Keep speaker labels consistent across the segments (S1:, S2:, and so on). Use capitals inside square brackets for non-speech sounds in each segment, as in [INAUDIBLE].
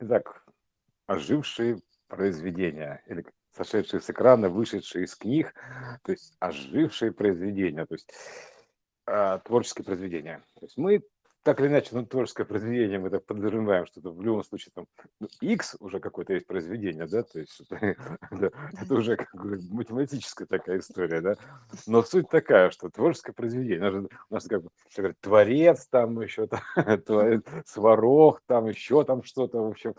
S1: Итак, ожившие произведения или сошедшие с экрана, вышедшие из книг, то есть ожившие произведения, то есть э, творческие произведения. То есть мы так или иначе, ну, творческое произведение, мы так подразумеваем, что это в любом случае там ну, X уже какое-то есть произведение, да, то есть это, [LAUGHS] это, это уже как бы математическая такая история, да, но суть такая, что творческое произведение, у нас, у нас как бы говорят, творец, там еще там, [LAUGHS] сварог, там еще там что-то, в общем,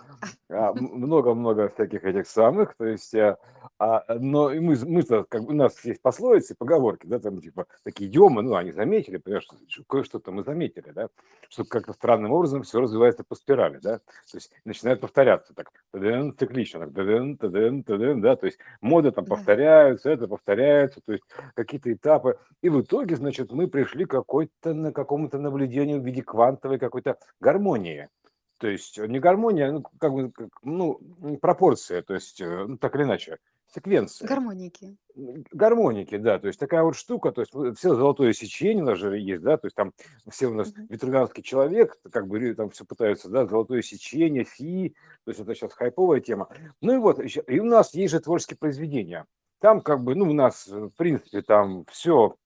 S1: а, много-много всяких этих самых, то есть, а, а но мы, мы-то, как бы, у нас есть пословицы, поговорки, да, там типа такие идиомы, ну, они заметили, понимаешь, кое-что-то мы заметили, да, что как-то странным образом все развивается по спирали, да, то есть начинает повторяться так, таден, циклично, так, таден, таден, таден, да, то есть моды там повторяются, это повторяется, то есть какие-то этапы, и в итоге, значит, мы пришли какой-то на какому-то наблюдению в виде квантовой какой-то гармонии, то есть не гармония, ну, как бы, ну, пропорция, то есть, э, ну, так или иначе, секвенция.
S2: Гармоники.
S1: Гармоники, да, то есть такая вот штука, то есть все золотое сечение у нас же есть, да, то есть там все у нас ветрогранский человек, как бы там все пытаются, да, золотое сечение, фи, то есть это сейчас хайповая тема. Ну и вот, еще, и у нас есть же творческие произведения. Там как бы, ну, у нас, в принципе, там все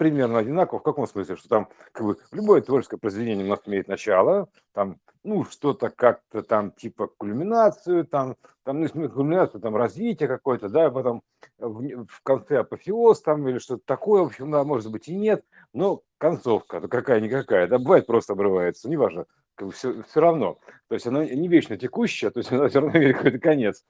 S1: примерно одинаково. В каком смысле? Что там как бы любое творческое произведение у нас имеет начало, там ну, что-то как-то там типа кульминацию, там, там, ну, кульминацию, там, развитие какое-то, да, потом в, в конце апофеоз там или что-то такое, в общем, да, может быть и нет, но концовка, какая-никакая, да, бывает просто обрывается, неважно, как бы все, все равно, то есть она не вечно текущая, то есть она все равно имеет какой-то конец,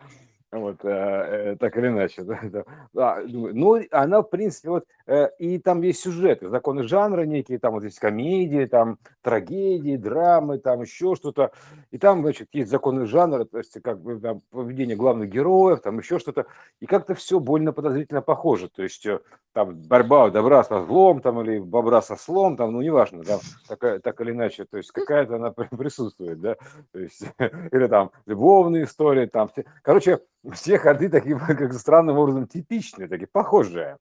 S1: вот, э, э, так или иначе, [LAUGHS] да. А, ну, она, в принципе, вот, э, и там есть сюжеты, законы жанра некие, там вот есть комедии, там трагедии, драмы, там еще что-то, и там, значит, есть законы жанра, то есть как бы там поведение главных героев, там еще что-то, и как-то все больно подозрительно похоже, то есть там борьба добра со злом, там, или бобра со слом, там, ну, неважно, да, такая, так или иначе, то есть какая-то она [LAUGHS] присутствует, да, то есть, [LAUGHS] или там любовные истории, там, короче, все ходы такие, [LAUGHS] как странным образом, типичные, такие похожие.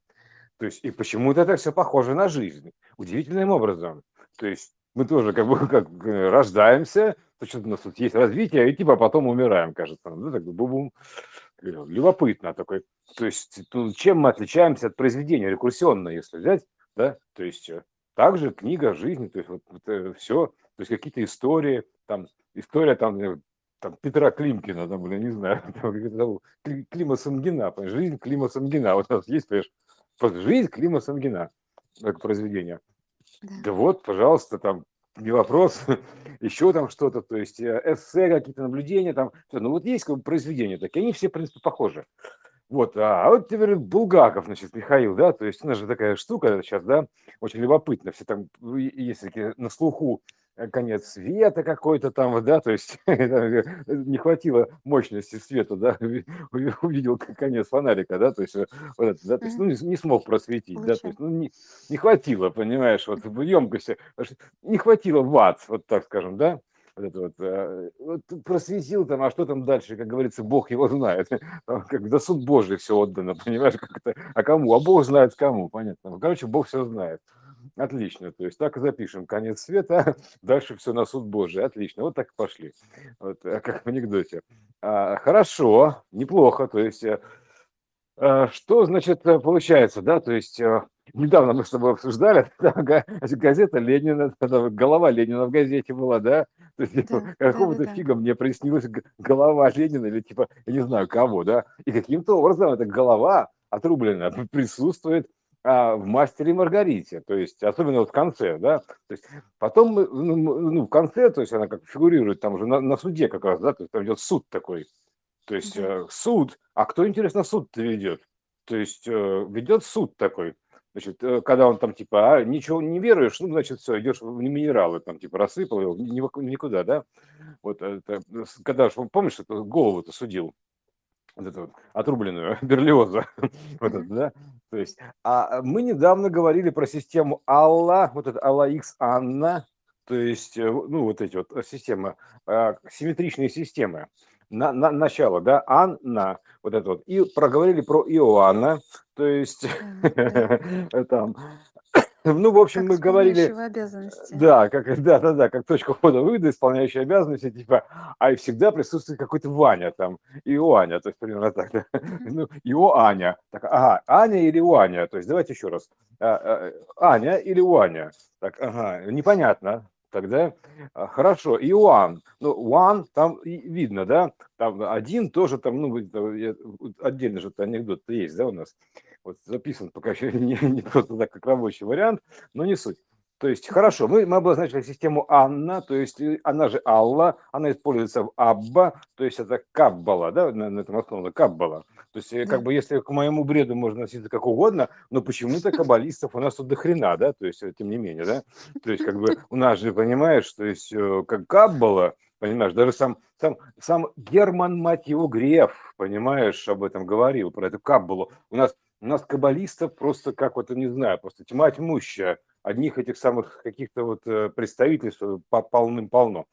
S1: То есть, и почему-то это все похоже на жизнь. Удивительным образом. То есть, мы тоже как бы [LAUGHS] как э, рождаемся, то что у нас тут есть развитие, и типа потом умираем, кажется. Ну, так бум-бум. Любопытно такой. То есть, ну, чем мы отличаемся от произведения рекурсионно, если взять, да? То есть, э, также книга жизни, то есть, вот, вот все, то есть, какие-то истории, там, история там там, Петра Климкина, там, блин, не знаю, [LAUGHS] там, Клима Самгина, жизнь Клима Самгина, [LAUGHS] вот у нас есть, понимаешь, жизнь Клима Самгина, как произведение. Да. да вот, пожалуйста, там, не вопрос, [LAUGHS] еще там что-то, то есть э, эссе, какие-то наблюдения, там, ну вот есть как бы произведения такие, они все, в принципе, похожи. Вот, а, а вот теперь Булгаков, значит, Михаил, да, то есть у нас же такая штука сейчас, да, очень любопытно, все там, есть такие на слуху конец света какой-то там, да, то есть [LAUGHS] э, не хватило мощности света, да, [LAUGHS] увидел конец фонарика, да, то есть, э, вот это, да, то есть ну, не, не смог просветить, Лучше. да, то есть ну, не, не хватило, понимаешь, вот в емкости, не хватило ватт, вот так скажем, да, вот это вот, вот просветил там, а что там дальше, как говорится, Бог его знает, [LAUGHS] там, как до суд Божий все отдано, понимаешь, как это, а кому, а Бог знает кому, понятно, короче, Бог все знает. Отлично, то есть так и запишем. Конец света, [LAUGHS] дальше все на суд Божий. Отлично, вот так и пошли. Вот, э, как в анекдоте. А, хорошо, неплохо. То есть, а, что значит получается, да? То есть, недавно мы с тобой обсуждали, [LAUGHS] газета Ленина, [LAUGHS] голова Ленина в газете была, да? То есть, да, какого-то да, да, фига мне приснилась голова Ленина или типа, я не знаю кого, да? И каким-то образом эта голова отрубленная присутствует а, в «Мастере и Маргарите», то есть особенно вот в конце, да, то есть потом ну, ну, в конце, то есть она как фигурирует там уже на, на суде как раз, да, то есть там идет суд такой, то есть э, суд, а кто, интересно, суд-то ведет? То есть э, ведет суд такой, значит, э, когда он там типа, а, ничего не веруешь, ну, значит, все, идешь в минералы, там типа рассыпал его, никуда, да, вот, это, когда, помнишь, это голову-то судил, вот эту вот отрубленную [LAUGHS] Берлиоза, [LAUGHS] вот это, да, то есть, а мы недавно говорили про систему Алла, вот это Алла X Анна, то есть, э, ну, вот эти вот системы, а, симметричные системы, на, на начало, да, Анна, вот это вот, и проговорили про Иоанна, то есть, [LAUGHS] там, Ну, в общем,
S2: Как
S1: мы говорили, э,
S2: обязанности.
S1: да, как, [LAUGHS] да, да, да, как точка входа выхода, исполняющая обязанности, типа, а и всегда присутствует какой-то Ваня там, и Аня, то есть примерно так, да. Ну, и Аня. Так, ага, Аня или Аня, то есть давайте еще раз. А, а, Аня или Аня. Так, ага, непонятно. Тогда а, хорошо, Иоанн. Ну, Уан там и видно, да? Там один тоже там, ну, вот отдельно же анекдот есть, да, у нас? Вот записан пока еще [LAUGHS] не, не просто так, как рабочий вариант, но не суть. То есть, хорошо, мы, мы обозначили систему Анна, то есть э, она же Алла, она используется в Абба, то есть это Каббала, да, на, на этом основано Каббала. То есть, э, как бы, если к моему бреду можно относиться как угодно, но почему-то каббалистов у нас тут до хрена, да, то есть, э, тем не менее, да, то есть, как бы, у нас же, понимаешь, то есть, как Каббала, понимаешь, даже сам, сам, сам Герман, мать его, Греф, понимаешь, об этом говорил, про эту Каббалу. У нас, у нас каббалистов просто, как вот, не знаю, просто тьма тьмущая, одних этих самых каких-то вот э, представительств э, по- полным-полно.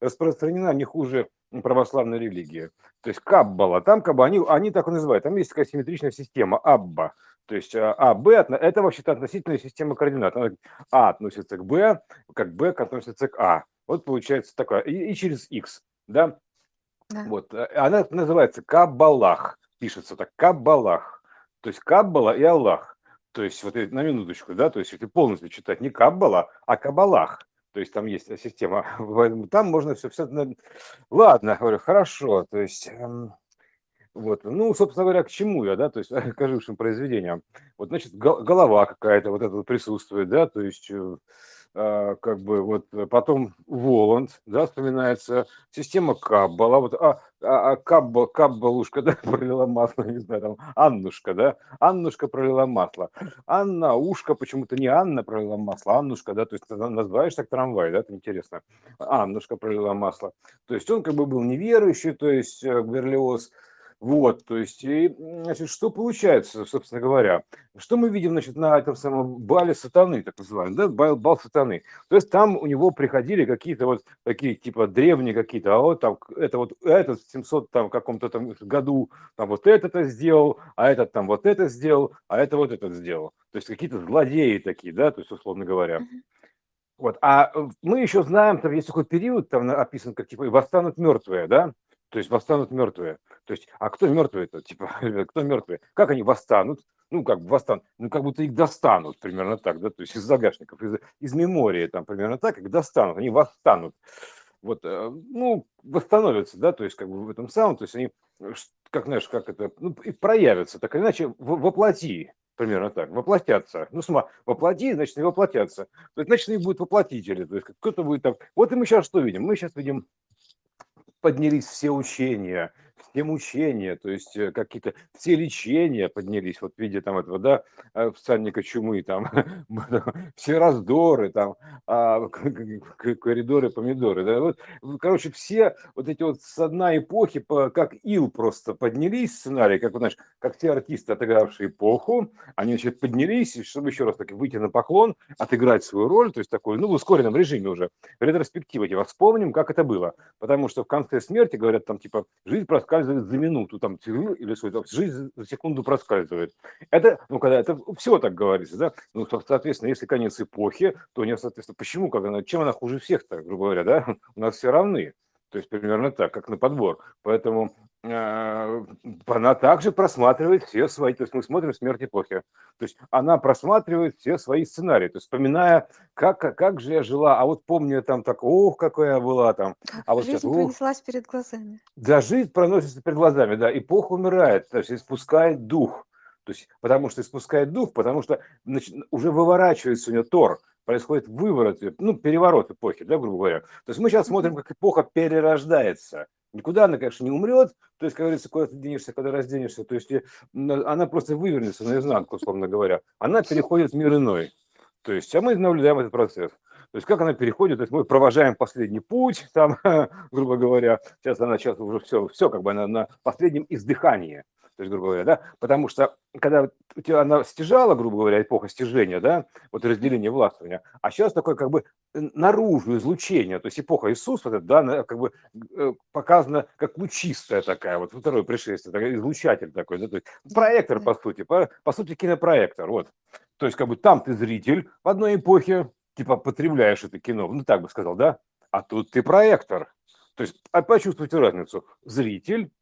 S1: Распространена не хуже православной религии. То есть Каббала, там как бы они, они так и называют, там есть такая симметричная система, Абба. То есть а, А, Б, это вообще-то относительная система координат. А относится к Б, как Б относится к А. Вот получается такое. И, и через X, да?
S2: Да.
S1: Вот. э, Она называется Каббалах. Пишется так, Каббалах. То есть Каббала и Аллах. То есть вот на минуточку, да, то есть если полностью читать не Каббала, а Кабалах. То есть там есть система, поэтому [LAUGHS] там можно все, все. Ладно, говорю, хорошо, то есть эм, вот, ну, собственно говоря, к чему я, да, то есть [LAUGHS] к ожившим произведениям. Вот, значит, го- голова какая-то вот вот присутствует, да, то есть э, как бы вот э, потом Воланд, да, вспоминается, система Каббала, вот, а, а, а Кабба, Каббалушка, [LAUGHS] да, пролила масло, не знаю, там, Аннушка, да, Аннушка пролила масло, Анна, ушка, почему-то не Анна пролила масло, а Аннушка, да, то есть называешь так трамвай, да, это интересно, Аннушка пролила масло, то есть он как бы был неверующий, то есть э, Берлиоз, вот, то есть, и, значит, что получается, собственно говоря? Что мы видим, значит, на этом самом бале сатаны, так называемом, да, бал, бал сатаны? То есть там у него приходили какие-то вот такие, типа, древние какие-то, а вот там, это вот этот в 700 там каком-то там году там вот это-то сделал, а этот там вот это сделал, а это вот это сделал. То есть какие-то злодеи такие, да, то есть, условно говоря. Вот, а э, мы еще знаем, там есть такой период, там описан, как типа восстанут мертвые, да? То есть восстанут мертвые. То есть, а кто мертвые-то? Типа, [LAUGHS] кто мертвые? Как они восстанут? Ну, как бы восстанут, ну, как будто их достанут, примерно так, да, то есть из загашников, из, из мемории, там, примерно так, их достанут, они восстанут. Вот, э, ну, восстановятся, да, то есть, как бы в этом самом, то есть они, как, знаешь, как это, ну, проявятся, так или иначе, воплоти, примерно так, воплотятся. Ну, сама, воплоти, значит, и воплотятся. То есть, значит, они будут воплотители, то есть, кто-то будет там. Вот и мы сейчас что видим? Мы сейчас видим поднялись все учения, все мучения, то есть э, какие-то, все лечения поднялись, вот в виде там этого, да, э, всадника чумы, [LAUGHS] там, все раздоры, там, а, коридоры, помидоры, да, вот, короче, все вот эти вот с одной эпохи, по- как ил просто поднялись сценарии, как, знаешь, как те артисты, отыгравшие эпоху, они, значит, поднялись, чтобы еще раз таки выйти на поклон, отыграть свою роль, то есть такой, ну, в ускоренном режиме уже, ретроспектива, типа, вспомним, как это было, потому что в конце смерти говорят там типа жизнь проскальзывает за минуту, там или что там, жизнь за секунду проскальзывает. Это, ну когда это все так говорится, да, ну со- соответственно, если конец эпохи, то не соответственно, почему, как она, чем она хуже всех-то, грубо говоря, да, [LAUGHS] у нас все равны, то есть примерно так, как на подбор, поэтому она также просматривает все свои, то есть мы смотрим смерть эпохи, то есть она просматривает все свои сценарии, то есть вспоминая, как, как, как же я жила, а вот помню я там так, ох, какая я была там,
S2: Как
S1: а вот сейчас,
S2: жизнь
S1: ух,
S2: пронеслась перед глазами.
S1: да, жизнь проносится перед глазами, да, эпоха умирает, то есть испускает дух. То есть, потому что испускает дух, потому что значит, уже выворачивается у нее тор, происходит выворот, ну, переворот эпохи, да, грубо говоря. То есть мы сейчас смотрим, как эпоха перерождается. Никуда она, конечно, не умрет, то есть, как говорится, куда ты денешься, когда разденешься, то есть она просто вывернется наизнанку, условно говоря. Она переходит в мир иной. То есть, а мы наблюдаем этот процесс. То есть, как она переходит, то есть мы провожаем последний путь, [LAUGHS] там, грубо говоря, сейчас она сейчас уже все, все как бы она на последнем издыхании. То есть, грубо говоря, да, потому что когда она стяжала, грубо говоря, эпоха стяжения, да, вот разделение властвования, а сейчас такое как бы наружу излучение, то есть эпоха Иисуса, вот это, да, как бы э, показана как лучистая такая, вот второе пришествие, такой излучатель такой, да, то есть проектор, по сути, по, по сути, кинопроектор, вот. То есть как бы там ты зритель в одной эпохе, типа потребляешь это кино, ну так бы сказал, да, а тут ты проектор. То есть а почувствуйте разницу. Зритель,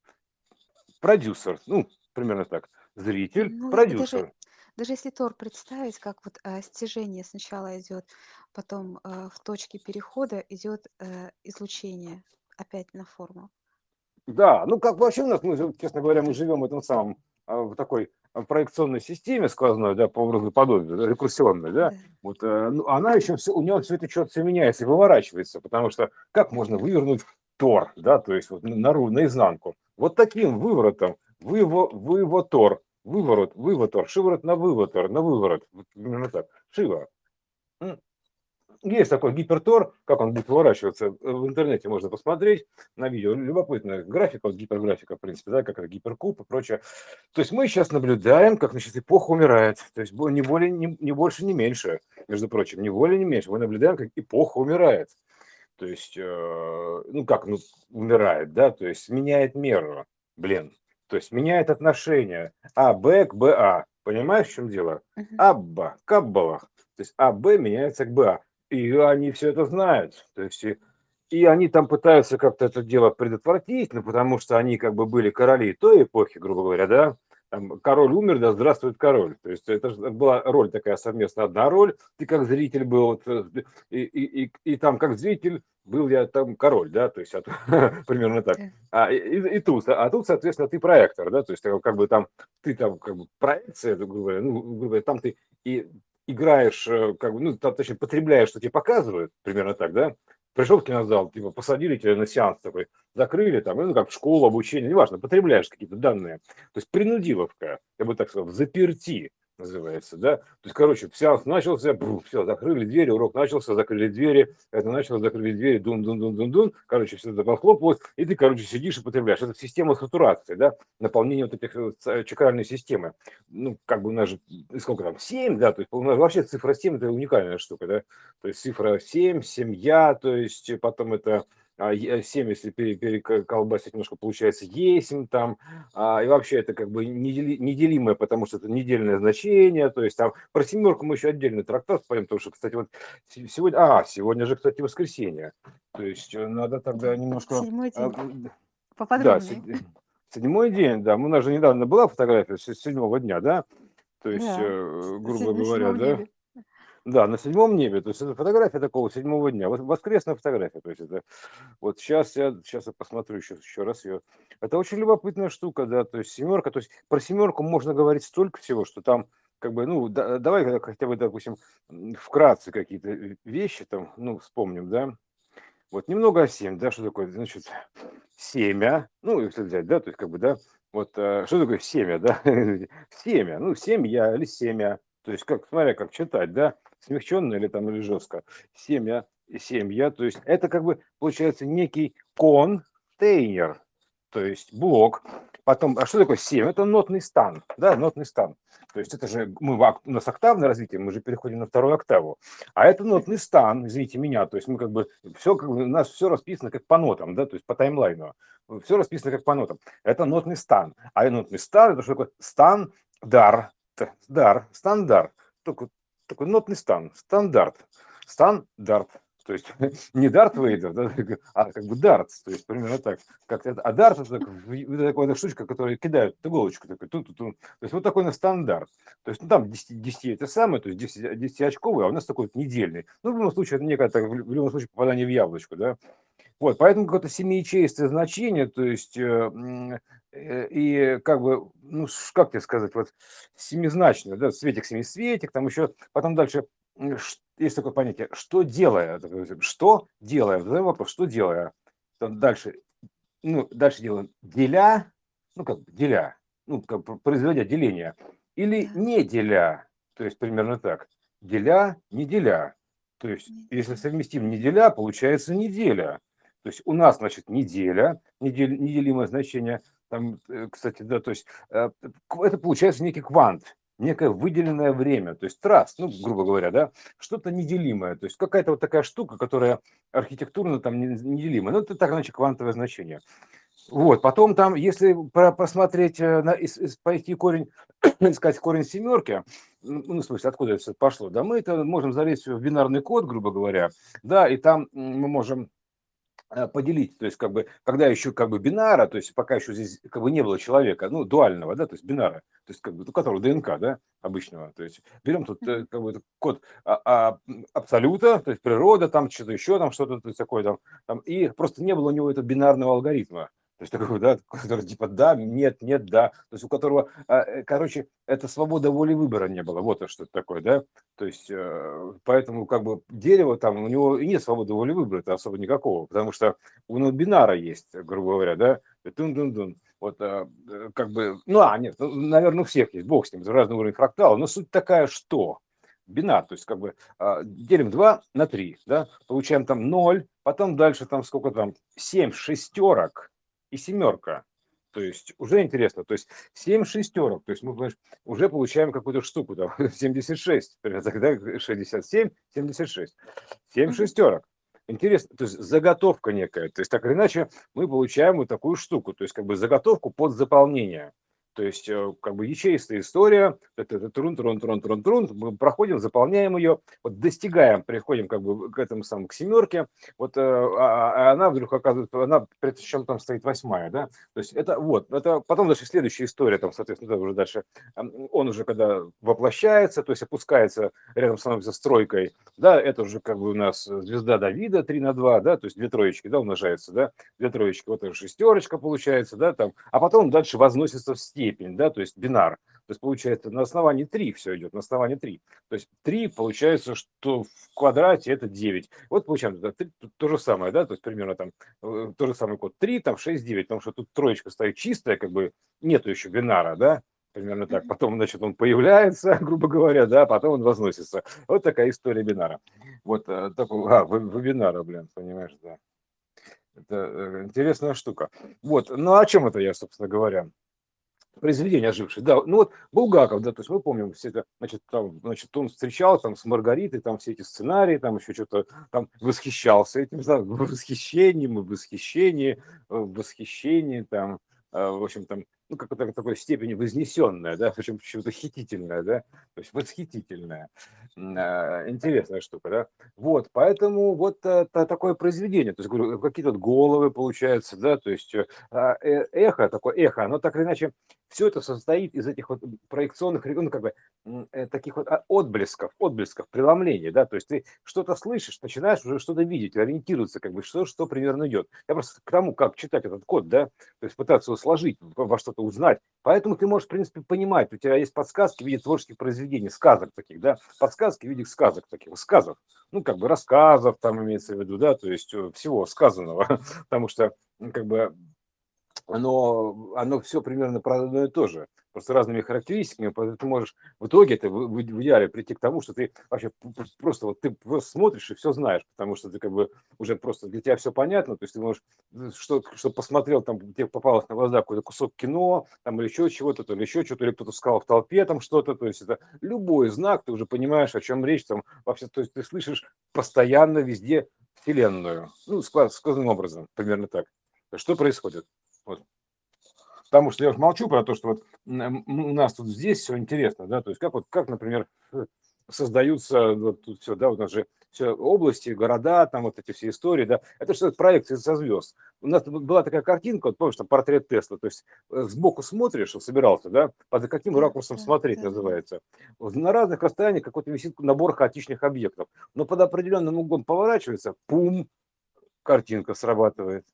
S1: продюсер, ну, примерно так. Зритель,
S2: Ну,
S1: продюсер.
S2: даже, даже если Тор представить, как вот э, стяжение сначала идет, потом э, в точке перехода идет э, излучение опять на форму.
S1: Да, ну как вообще у нас, мы, честно говоря, мы живем в этом самом, а, в такой а, проекционной системе сквозной, да, по образу подобию, да, рекурсионной, да,
S2: Да.
S1: вот, э, ну, она еще все, у нее все это что-то все меняется и выворачивается, потому что как можно вывернуть тор, да, то есть вот наружу, наизнанку, вот таким выворотом, выво, вывотор, выворот, вывотор, шиворот на вывотор, на выворот, вот именно так, шиво. Есть такой гипертор, как он будет выворачиваться, э, в интернете можно посмотреть на видео, любопытная графика, вот гиперграфика, в принципе, да, как это гиперкуб и прочее. То есть мы сейчас наблюдаем, как, значит, эпоха умирает, то есть не более, не, не больше, не меньше, между прочим, не более, не меньше, мы наблюдаем, как эпоха умирает. То есть, э, ну как, ну, умирает, да, то есть меняет меру, блин, то есть меняет отношения А, Б к БА, понимаешь, в чем дело?
S2: Мгм.
S1: Абба, Каббалах, то есть АБ меняется к БА, и они все это знают, то есть и, и они там пытаются как-то это дело предотвратить, ну, потому что они как бы были короли той эпохи, грубо говоря, да, там, король умер, да здравствует король. То есть это ж была роль такая совместная, одна роль, ты как зритель был, вот, э, и, и, и, и там как зритель был я там король, да, то есть а [LAUGHS] примерно так. А, и, и- и тут, а тут, соответственно, ты проектор, да, то есть э, как бы там ты там как бы проекция, грубо говоря, ну, грубо говоря, там ты и играешь, э, как бы, ну, точнее, потребляешь, что тебе показывают, примерно так, да, пришел в кинозал, типа, посадили тебя на сеанс такой, закрыли там, ну, как школа, обучение, неважно, потребляешь какие-то данные. То есть принудиловка, я бы так сказал, заперти называется, да. То есть, короче, сеанс начался, все, закрыли двери, урок начался, закрыли двери, это началось, закрыли двери, дун-дун-дун-дун-дун, короче, все это похлопалось, и ты, короче, сидишь и потребляешь. Это система сатурации, да, наполнение вот этих вот ц- чакральной системы. Ну, как бы у нас же, и сколько там, 7, да, то есть у нас вообще цифра 7 это уникальная штука, да, то есть цифра 7, семья, то есть потом это 7, если пере- переколбасить немножко, получается есмь там, а, и вообще это как бы недели- неделимое, потому что это недельное значение, то есть там про семерку мы еще отдельный трактат споем, потому что, кстати, вот се- сегодня, а, сегодня же, кстати, воскресенье, то есть э, надо тогда
S2: Да.
S1: немножко...
S2: Седьмой
S1: а,
S2: день.
S1: м, да,
S2: Поподробнее.
S1: седь- седьмой день, да, у нас же недавно была фотография с седьмого дня, да, то есть,
S2: Да.
S1: э, грубо говоря, да,
S2: небе.
S1: Да, на седьмом небе, то есть это фотография такого седьмого дня, воскресная фотография, то есть это, вот сейчас я, сейчас я посмотрю еще, еще раз ее, это очень любопытная штука, да, то есть семерка, то есть про семерку можно говорить столько всего, что там, как бы, ну, да- давай хотя бы, допустим, вкратце какие-то э, вещи там, ну, вспомним, да, вот немного о 7, да, что такое, значит, семя, ну, если взять, да, то есть как бы, да, вот э, что такое семя, да, [LAUGHS] семя, ну, семья или семя, то есть как, смотря как читать, да, смягченно или там, или жестко, семя, и семья, то есть это как бы получается некий контейнер, то есть блок, потом, а что такое 7? Это нотный стан, да, нотный стан. То есть это же, мы, у нас октавное развитие, мы же переходим на вторую октаву. А это нотный стан, извините меня, то есть мы как бы, все, как бы, у нас все расписано как по нотам, да, то есть по таймлайну. Все расписано как по нотам. Это нотный стан. А нотный стан, это что такое? Стан, дар, дар, стандарт. Такой, такой нотный стан, стандарт, стандарт. То есть [LAUGHS] не Дарт Вейдер, да, а как бы Дарт, то есть примерно так. Как это, а Дарт это, так- это такая штучка, которую кидают иголочку такой, ту -ту -ту. То есть вот такой на стандарт. То есть ну, там 10, 10 это самое, то есть 10, 10 очковый, а у нас такой вот недельный. Ну, в любом случае, это некое, так, в любом случае, попадание в яблочко, да. Вот, поэтому какое-то семиячеистое значение, то есть, э, э, и как бы, ну, как тебе сказать, вот семизначное, да, светик, семисветик, там еще, потом дальше есть такое понятие, что делая, что делая, задаем вопрос, что делая, Там дальше, ну, дальше делаем деля, ну, как бы деля, ну, как бы производя деление, или не деля, то есть примерно так, деля, не деля, то есть если совместим неделя, получается неделя, то есть у нас, значит, неделя, недель, неделимое значение, там, э, кстати, да, то есть э, это получается некий квант, некое выделенное время, то есть траст, ну, грубо говоря, да, что-то неделимое, то есть какая-то вот такая штука, которая архитектурно там неделимая, ну, это так иначе квантовое значение. Вот, потом там, если посмотреть, э, на, пойти корень, [COUGHS] искать корень семерки, ну, в смысле, откуда это пошло, да, мы это можем залезть в бинарный код, грубо говоря, да, и там мы можем поделить, то есть как бы, когда еще как бы бинара, то есть пока еще здесь как бы не было человека, ну, дуального, да, то есть бинара, то есть как бы, у которого ДНК, да, обычного, то есть берем тут э, как бы код а, а, абсолюта, то есть природа, там что-то еще, там что-то такое, там, там, и просто не было у него этого бинарного алгоритма, то есть такой, да, который типа да, нет, нет, да. То есть у которого, а, э, короче, это свобода воли выбора не было. Вот что это такое, да. То есть э, поэтому как бы дерево там, у него и нет свободы воли выбора, это особо никакого, потому что у него бинара есть, грубо говоря, да. Тун-дун-дун. Вот э, как бы, ну, а, нет, ну, наверное, у всех есть, бог с ним, разный уровень фрактала, но суть такая, что бинар, то есть как бы а, делим 2 на 3, да, получаем там 0, потом дальше там сколько там, 7 шестерок, и семерка. То есть уже интересно, то есть 7 шестерок, то есть мы понимаешь, уже получаем какую-то штуку, там, [LAUGHS] 76, тогда 67, 76, 7 шестерок. Интересно, то есть заготовка некая, то есть так или иначе мы получаем вот такую штуку, то есть как бы заготовку под заполнение. То есть, э, как бы ячеистая история, это, трун, трун, трун, трун, трун, мы проходим, заполняем ее, вот достигаем, приходим как бы к этому самому, к семерке, вот, э, а, а она вдруг оказывается, она, причем там стоит восьмая, да, то есть это вот, это потом дальше следующая история, там, соответственно, уже дальше, он уже когда воплощается, то есть опускается, рядом становится стройкой, да, это уже как бы у нас звезда Давида 3 на 2, да, то есть две троечки, да, умножается, да, две троечки, вот это шестерочка получается, да, там, а потом дальше возносится в степень, степень, да, то есть бинар. То есть получается на основании 3 все идет, на основании 3. То есть 3 получается, что в квадрате это 9. Вот получаем да, 3, то же самое, да, то есть примерно там э, то же самый код 3, там 6, 9, потому что тут троечка стоит чистая, как бы нету еще бинара, да, примерно так. Потом, значит, он появляется, [LAUGHS] грубо говоря, да, потом он возносится. Вот такая история бинара. Вот э, такой, а, вебинара, блин, понимаешь, да. Это э, интересная штука. Вот, ну о чем это я, собственно говоря? Произведение ожившее. Да, ну вот Булгаков, да, то есть мы помним все это, значит, там, значит, он встречал там с Маргаритой, там все эти сценарии, там еще что-то, там восхищался этим, да, восхищением, восхищение, восхищение, там, э, в общем, там, ну, как-то такой степени вознесенная, да, причем почему-то хитительная, да, то есть восхитительная. А, интересная штука, да. Вот, поэтому вот это такое произведение, то есть, говорю, какие-то головы получаются, да, то есть э, а, э, эхо, такое эхо, оно так или иначе, все это состоит из этих вот проекционных, ну, как бы, э, таких вот а, отблесков, отблесков, преломлений, да, то есть ты что-то слышишь, начинаешь уже что-то видеть, ориентироваться, как бы, что, что примерно идет. Я просто к тому, как читать этот код, да, то есть пытаться его сложить, во что-то узнать, поэтому ты можешь, в принципе, понимать, у тебя есть подсказки в виде творческих произведений, сказок таких, да, подсказки в виде сказок таких, сказок, ну, как бы рассказов там имеется в виду, да, то есть э, всего сказанного, [LAUGHS] потому что, как бы, оно, оно все примерно про одно и то же, просто разными характеристиками, ты можешь в итоге это в, в идеале прийти к тому, что ты вообще просто вот ты просто смотришь и все знаешь, потому что ты как бы уже просто для тебя все понятно, то есть ты можешь, э, что, что посмотрел, там тебе попалось на глаза какой-то кусок кино, там или еще чего-то, то или еще что-то, или кто-то сказал в толпе там что-то, то есть это любой знак, ты уже понимаешь, о чем речь, там вообще, то есть ты слышишь постоянно везде вселенную, ну, сказанным образом, примерно так. Что происходит? Вот. Потому что я молчу про то, что вот у нас тут здесь все интересно, да, то есть как вот, как, например, э, создаются вот тут все, да, у нас же все области, города, там вот эти все истории, да, это что проекции со звезд. У нас была такая картинка, вот помнишь, там портрет Тесла, то есть э, сбоку смотришь, собирался, да, под каким ракурсом смотреть называется. На разных расстояниях какой-то висит набор хаотичных объектов, но под определенным углом поворачивается, пум, картинка срабатывает.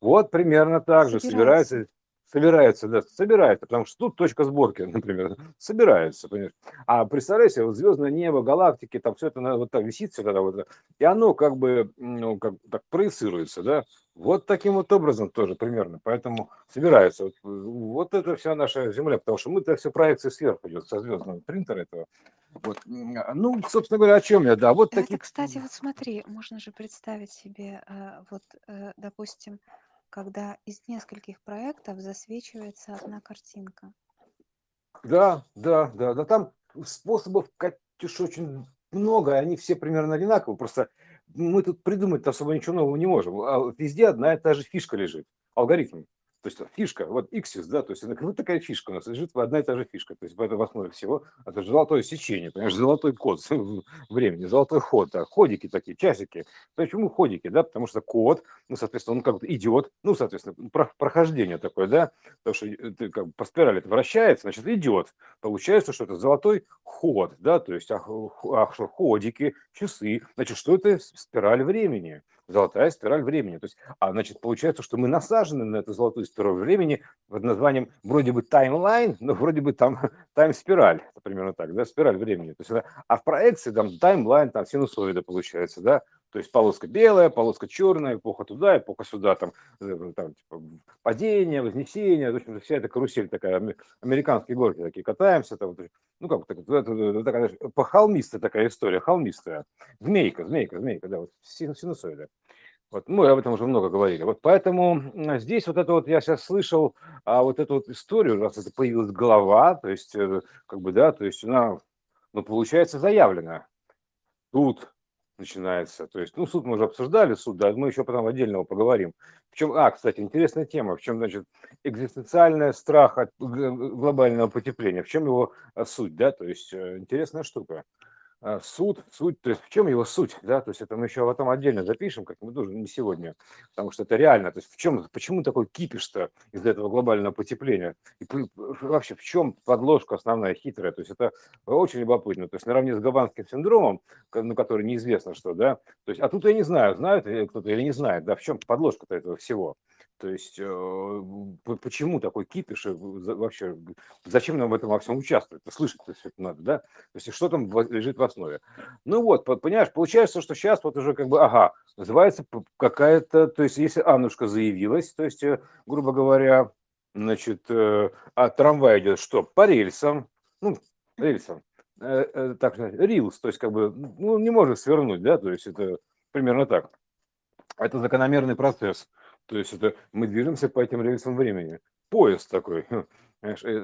S1: Вот примерно так же собирается, собирается, да, собирается, потому что тут точка сборки, [LAUGHS] например, собирается, понимаешь. А представляете, вот звездное небо, галактики, там все это вот так висит все тогда вот, и оно как бы, ну, как так проецируется, да, вот таким вот образом тоже примерно, поэтому собирается. Вот, вот это вся наша Земля, потому что мы-то все проекции сверху идет со звездного принтера этого. Вот. Ну, собственно говоря, о чем я, да, вот
S2: такие... Это, кстати, вот смотри, можно же представить себе, э, вот, э, допустим, когда из нескольких проектов засвечивается одна картинка.
S1: Да, да, да, да, там способов, Катюш, очень много, они все примерно одинаковые, просто мы тут придумать особо ничего нового не можем. А везде одна и та же фишка лежит, алгоритм. То есть фишка, вот Xis, да, то есть это вот такая фишка у нас лежит, одна и та же фишка. То есть в основе всего это золотое сечение, понимаешь, золотой код [LAUGHS] времени, золотой ход, да, ходики такие, часики. Почему ходики, да, потому что код, ну, соответственно, он как-то идет, ну, соответственно, прохождение такое, да, потому что э, ты как бы по спирали это вращается, значит, идет. Получается, что это золотой ход, да, то есть ах, ах, ходики, часы, значит, что это спираль времени золотая спираль времени. То есть, а значит, получается, что мы насажены на эту золотую спираль времени под названием вроде бы таймлайн, но вроде бы там [LAUGHS] тайм-спираль, примерно так, да, спираль времени. То есть, а в проекции там таймлайн, там синусоида получается, да, то есть полоска белая, полоска черная, эпоха туда, эпоха сюда, там, э, там типа, падение, вознесение, в общем, вся эта карусель такая, американские горки такие катаемся, там, ну как, так, такая, по холмистая такая история, холмистая, змейка, змейка, змейка, да, вот синусоида. Вот, мы об этом уже много говорили. Вот поэтому здесь вот это вот я сейчас слышал, а вот эту вот историю, раз это появилась голова, то есть, э, как бы, да, то есть она, ну, получается, заявлена. Тут начинается. То есть, ну, суд мы уже обсуждали, суд, да, мы еще потом отдельно поговорим. В чем, а, кстати, интересная тема, в чем, значит, экзистенциальный страх от глобального потепления, в чем его а, суть, да, то есть э, интересная штука. А, суд, суть, то есть в чем его суть, да, то есть это мы еще потом отдельно запишем, как мы тоже не сегодня, потому что это реально, то есть в чем, почему такой кипиш-то из-за этого глобального потепления, и вообще в чем подложка основная хитрая, то есть это очень любопытно, то есть наравне с габанским синдромом, ну, который неизвестно что, да, то есть, а тут я не знаю, знают кто-то или не знает, да, в чем подложка-то этого всего, то есть э, почему такой кипиш вообще, зачем нам в этом во всем участвовать? Слышать все это надо, да? То есть что там лежит в основе? Ну вот, понимаешь, получается, что сейчас вот уже как бы, ага, называется какая-то, то есть если Аннушка заявилась, то есть, э, грубо говоря, значит, э, а трамвай идет что? По рельсам, ну, рельсам, так сказать, рилс, то есть как бы, ну, не может свернуть, да, то есть это примерно так. Это закономерный процесс. То есть это мы движемся по этим рельсам времени. Поезд такой.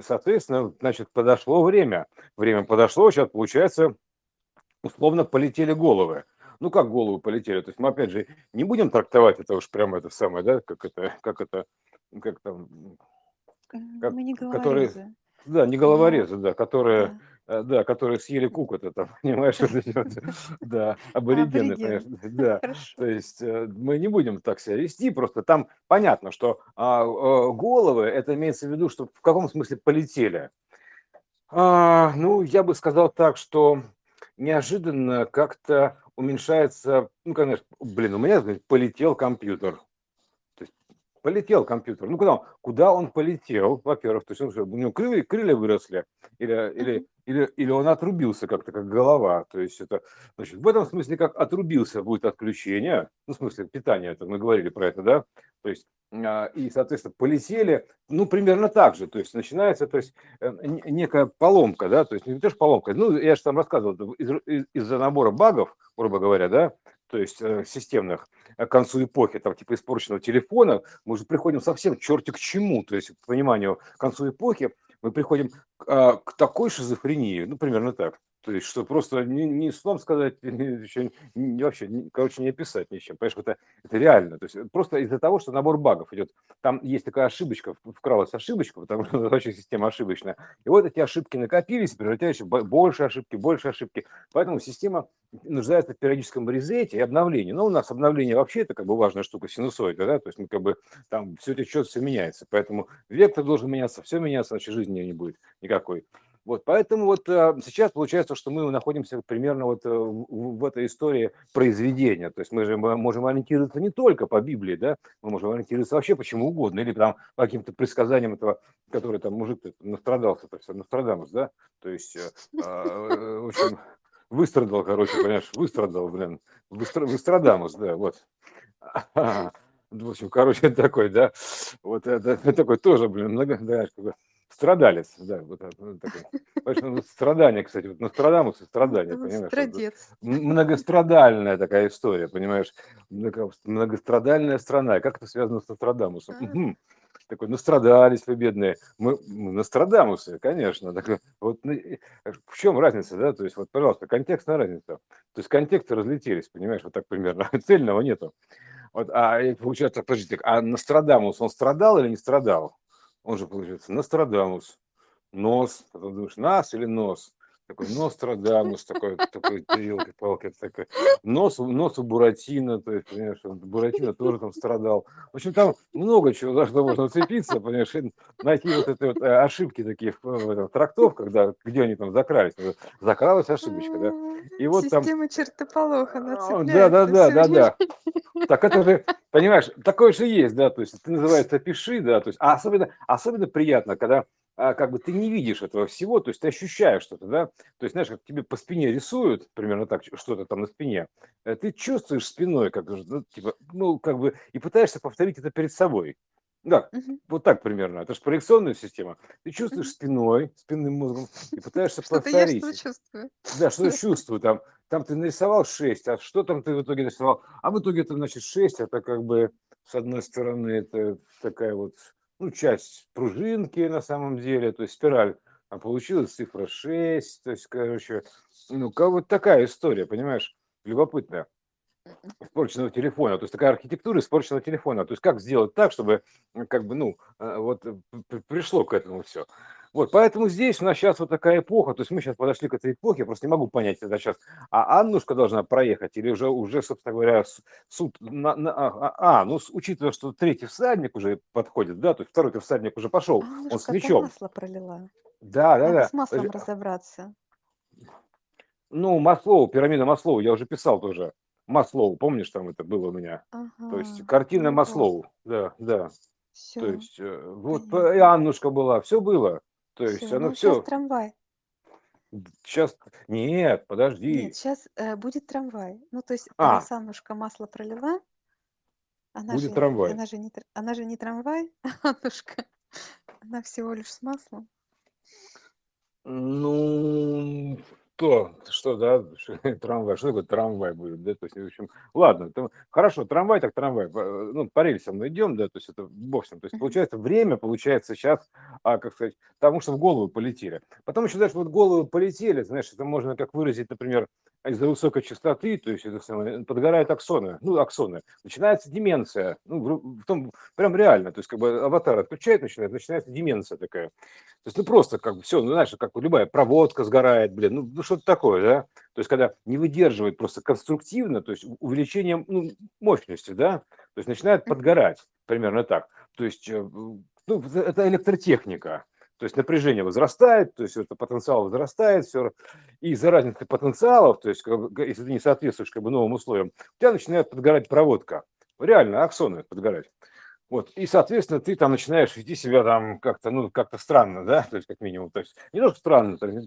S1: Соответственно, значит, подошло время. Время подошло, сейчас получается, условно полетели головы. Ну, как головы полетели? То есть мы, опять же, не будем трактовать это уж прямо это самое, да, как это, как это, как там,
S2: как, мы не которые,
S1: да, не головорезы, да, которые да Э, да, которые съели куку-то там, [LAUGHS] понимаешь, [LAUGHS] да, аборигены, конечно, да, то есть э, мы не будем так себя вести, просто там понятно, что а, головы, это имеется в виду, что в каком смысле полетели, а, ну, я бы сказал так, что неожиданно как-то уменьшается, ну, конечно, блин, у меня полетел компьютер, полетел компьютер. Ну, куда он, куда он полетел, во-первых, то есть он, у него крылья, крылья выросли, или, или, или, или он отрубился как-то, как голова. То есть это, значит, в этом смысле, как отрубился будет отключение, ну, в смысле питания, это мы говорили про это, да, то есть а, и, соответственно, полетели, ну, примерно так же, то есть начинается, то есть э, некая поломка, да, то есть не то, что поломка, ну, я же там рассказывал, из- из-за набора багов, грубо говоря, да, то есть э, системных, э, к концу эпохи, там, типа испорченного телефона, мы уже приходим совсем черти к чему, то есть, к пониманию, к концу эпохи мы приходим к, а, к такой шизофрении, ну, примерно так. То есть, что просто не, не словом сказать, [LAUGHS] не, не, вообще, не, короче, не описать ничем. Понимаешь, это, это реально. То есть, просто из-за того, что набор багов идет. Там есть такая ошибочка, вкралась ошибочка, потому что [LAUGHS] вообще система ошибочная. И вот эти ошибки накопились, превратяются в больше ошибки, больше ошибки. Поэтому система нуждается в периодическом резете и обновлении. Но у нас обновление вообще это как бы важная штука, синусоида, да, то есть мы как бы там все течет, все меняется. Поэтому вектор должен меняться, все меняться, иначе жизни не будет никакой. Вот, поэтому вот а, сейчас получается, что мы находимся примерно вот э, в, этой истории произведения. То есть мы же можем ориентироваться не только по Библии, да, мы можем ориентироваться вообще почему угодно, или там по каким-то предсказаниям этого, который там мужик настрадался, то есть Нострадамус, да, то есть, э, а, в общем, выстрадал, короче, понимаешь, выстрадал, блин, Выстрадамус, да, вот. [LAUGHS] В общем, короче, [LAUGHS] такой, да, вот это [LAUGHS] такой тоже, блин, много, да, Страдалец, да, вот ну, такой. Ну, страдание, кстати, вот Нострадамус и страдание, понимаешь?
S2: Страдец.
S1: Многострадальная такая история, понимаешь? Многострадальная страна. Как это связано с Нострадамусом? Такой, настрадались вы, бедные. Мы, мы Нострадамусы, конечно. Так, вот, ну, в чем разница, да? То есть, вот, пожалуйста, контекстная разница. То есть, контексты разлетелись, понимаешь, вот так примерно. [LAUGHS] Цельного нету. Вот, а получается, подождите, а Нострадамус, он страдал или не страдал? Он же, получается, Нострадамус. Нос. Потом думаешь, нас или нос? Такой Нострадамус, такой, такой елки-палки, такой. Нос, нос у Буратино, то есть, понимаешь, Буратино тоже там страдал. В общем, там много чего, за что можно уцепиться, понимаешь, найти вот эти вот э, ошибки такие в, в, в трактовках, да, где они там закрались. Закралась ошибочка, да.
S2: И вот Система там... чертополоха,
S1: а, Да, да, да, да, да. Так это же, понимаешь, такое же есть, да, то есть это называется пиши, да, то есть, а особенно, особенно приятно, когда а, как бы ты не видишь этого всего, то есть ты ощущаешь что-то, да, то есть, знаешь, как тебе по спине рисуют, примерно так, что-то там на спине, э, ты чувствуешь спиной, как, ну, типа, ну, как бы, и пытаешься повторить это перед собой. Да, угу. вот так примерно. Это же проекционная система. Ты чувствуешь спиной, спинным мозгом и пытаешься что повторить.
S2: Я что чувствую.
S1: Да, что [LAUGHS] чувствую. Там, там ты нарисовал 6, а что там ты в итоге нарисовал? А в итоге это значит 6, это как бы с одной стороны это такая вот ну, часть пружинки на самом деле, то есть спираль, а получилась цифра 6, то есть, короче, ну, как вот такая история, понимаешь, любопытная испорченного телефона, то есть такая архитектура испорченного телефона, то есть как сделать так, чтобы как бы, ну, э, вот пришло к этому все. Вот, поэтому здесь у нас сейчас вот такая эпоха, то есть мы сейчас подошли к этой эпохе, я просто не могу понять, это сейчас, а Аннушка должна проехать или уже, уже собственно говоря, суд, на, на, а, а, а ну, учитывая, что третий всадник уже подходит, да, то есть второй всадник уже пошел, Аннушка он с мечом.
S2: масло пролила.
S1: Да, да,
S2: Надо
S1: да.
S2: с маслом разобраться.
S1: Ну, Маслоу, пирамида Маслоу, я уже писал тоже. Маслоу, помнишь, там это было у меня?
S2: Ага.
S1: То есть картина
S2: Ну,
S1: Маслоу, да, да. То
S2: Все,
S1: есть э, вот
S2: понятно.
S1: и Аннушка была, все было. То есть
S2: Все,
S1: оно
S2: ну сейчас
S1: все.
S2: трамвай.
S1: Сейчас, нет,
S2: Нет,
S1: подожди.
S2: сейчас будет трамвай. Ну, то есть
S1: А,
S2: раз Аннушка масло пролила, она
S1: будет
S2: же,
S1: трамвай.
S2: она же не, тр- она же не трамвай, [LAUGHS] Аннушка. Она всего лишь с маслом.
S1: Ну, то, что, да, [LAUGHS] трамвай, что такое трамвай будет, да, то есть, в общем, ладно, там, хорошо, трамвай так трамвай, по- ну, по рельсам мы идем, да, то есть это бог с ним, то есть получается время, получается сейчас, а, как сказать, потому что в голову полетели. Потом еще даже вот головы полетели, знаешь, это можно как выразить, например, из-за высокой частоты, то есть это самое, подгорают аксоны, ну, аксоны, начинается деменция, ну, в, том, прям реально, то есть как бы аватар отключает, начинает, начинается деменция такая. То есть, ну, просто как бы все, ну, знаешь, как любая проводка сгорает, блин, ну что-то такое, да? То есть, когда не выдерживает просто конструктивно, то есть увеличением ну, мощности, да, то есть начинает подгорать, примерно так. То есть, э, ну, это электротехника. То есть напряжение возрастает, то есть это потенциал возрастает, все, и из-за разницы потенциалов, то есть если ты не соответствуешь как бы новым условиям, у тебя начинает подгорать проводка. Реально, аксоны подгорать. Вот, и, соответственно, ты там начинаешь вести себя там как-то, ну, как-то странно, да, [LAUGHS] то есть, как минимум, то есть, не то, странно, то есть,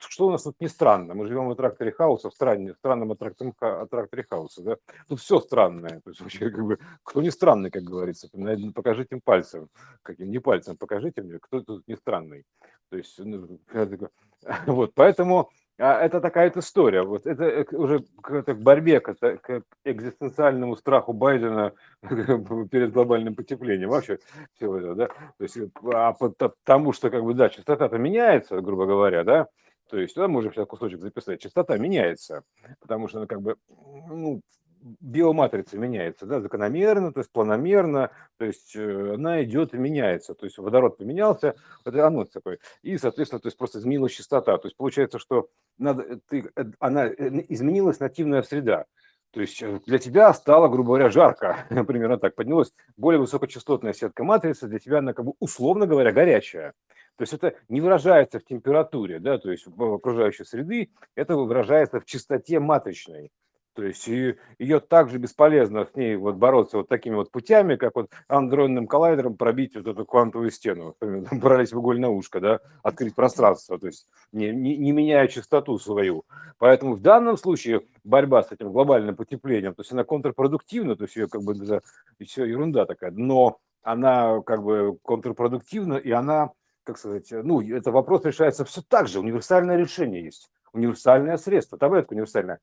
S1: что, у нас тут не странно, мы живем в аттракторе хаоса, в, странном, в странном аттракторе, аттракторе хаоса, да, тут все странное, то есть, вообще, как бы, кто не странный, как говорится, покажите им пальцем, каким не пальцем, покажите мне, кто тут не странный, то есть, ну, [LAUGHS] [LAUGHS] вот, поэтому а это такая вот история. Вот это э, уже к, борьбе, к, к экзистенциальному страху Байдена [LAUGHS] перед глобальным потеплением. Вообще все это, да. То есть, а потому что, как бы, да, частота-то меняется, грубо говоря, да. То есть, да, можем сейчас кусочек записать. Частота меняется, потому что, ну, как бы, ну, биоматрица меняется, да, закономерно, то есть планомерно, то есть э, она идет и меняется, то есть водород поменялся, это анонс такой, и, соответственно, то есть просто изменилась частота, то есть получается, что надо, э, ты, э, она изменилась нативная среда, то есть для тебя стало, грубо говоря, жарко, [LAUGHS] примерно так, поднялась более высокочастотная сетка матрицы, для тебя она как бы условно говоря горячая. То есть это не выражается в температуре, да, то есть в окружающей среды, это выражается в чистоте матричной. То есть и, ее также бесполезно с ней вот бороться вот такими вот путями, как вот андроидным коллайдером пробить вот эту квантовую стену, брались в угольное ушко, да, открыть пространство, то есть не, не, не меняя частоту свою. Поэтому в данном случае борьба с этим глобальным потеплением, то есть она контрпродуктивна, то есть ее как бы да, все ерунда такая, но она как бы контрпродуктивна, и она как сказать, ну, это вопрос решается все так же, универсальное решение есть, универсальное средство, таблетка универсальная.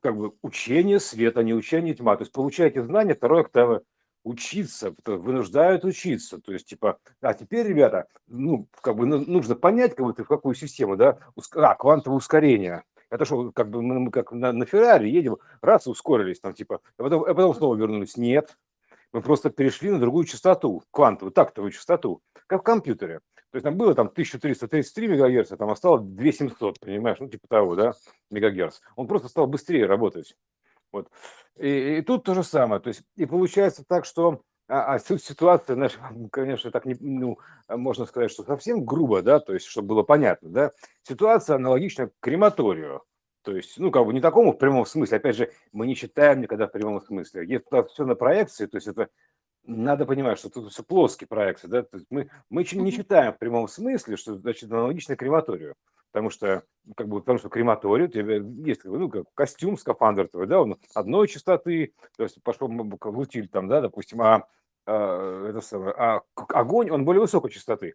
S1: Как бы учение света, не учение тьма. То есть получаете знания второй октавы, учиться, вынуждают учиться. То есть, типа, а теперь, ребята, ну, как бы ну, нужно понять, как бы ты в какую систему, да, а, квантовое ускорение. Это что, как бы мы как на, на Феррари едем, раз ускорились там, типа, а потом, а потом снова вернулись. Нет, мы просто перешли на другую частоту, квантовую, тактовую частоту, как в компьютере. То есть там было там 1333 мегагерца, там осталось 2700, понимаешь, ну типа того, да, мегагерц. Он просто стал быстрее работать. Вот. И, и тут то же самое. То есть, и получается так, что а, а ситуация, знаешь, [LAUGHS] конечно, так не, ну, можно сказать, что совсем грубо, да, то есть, чтобы было понятно, да, ситуация аналогична крематорию. То есть, ну, как бы не такому в прямом смысле. Опять же, мы не читаем никогда в прямом смысле. Если все на проекции, то есть это надо понимать, что тут все плоские проекции, да, то есть мы, мы не читаем в прямом смысле, что значит аналогично крематорию потому что, как бы, потому что крематорий, у тебя есть ну, как костюм скафандр твой, да, он одной частоты, то есть пошел в утиль там, да, допустим, а, а, это самое, а огонь, он более высокой частоты.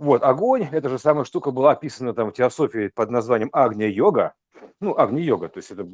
S1: Вот, огонь, эта же самая штука была описана там в теософии под названием Агния-йога, ну, Агни-йога, то есть это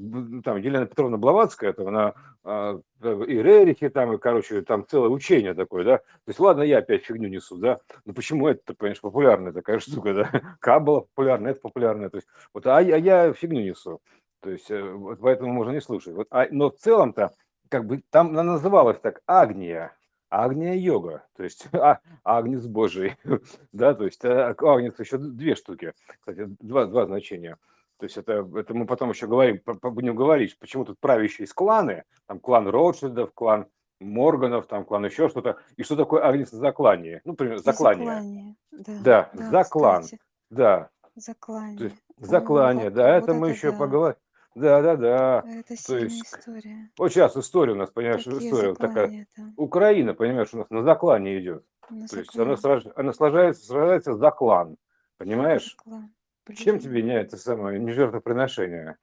S1: там Елена Петровна Блаватская, это она а, и Рерихи там, и, короче, там целое учение такое, да, то есть, ладно, я опять фигню несу, да, но почему это, понимаешь, популярная такая [LAUGHS] штука, да, Каббала популярная, это популярная, то есть, вот, а, а я фигню несу, то есть, э, вот поэтому можно не слушать, вот, а, но в целом-то, как бы, там она называлась так, Агния, Агния-йога, то есть [LAUGHS] а, Агнец Божий, [LAUGHS] да, то есть а, Агнец еще две штуки, кстати, два, два значения – то есть это, это мы потом еще говорим, будем говорить, почему тут правящие из кланы, там клан Ротшильдов, клан Морганов, там клан еще что-то. И что такое агнец заклание? Ну, например, заклание. Заклание, да. Да, да за клан. Да.
S2: Заклание.
S1: Есть, заклание, О, да, вот это мы еще да. поговорим. Да, да, да.
S2: Это То есть, история.
S1: Вот сейчас история у нас, понимаешь, Какие история такая. Там? Украина, понимаешь, у нас на заклане идет. На То есть она, сраж... она сражается, сражается за клан. Понимаешь? За клан. Чем тебе не это самое, не жертвоприношение?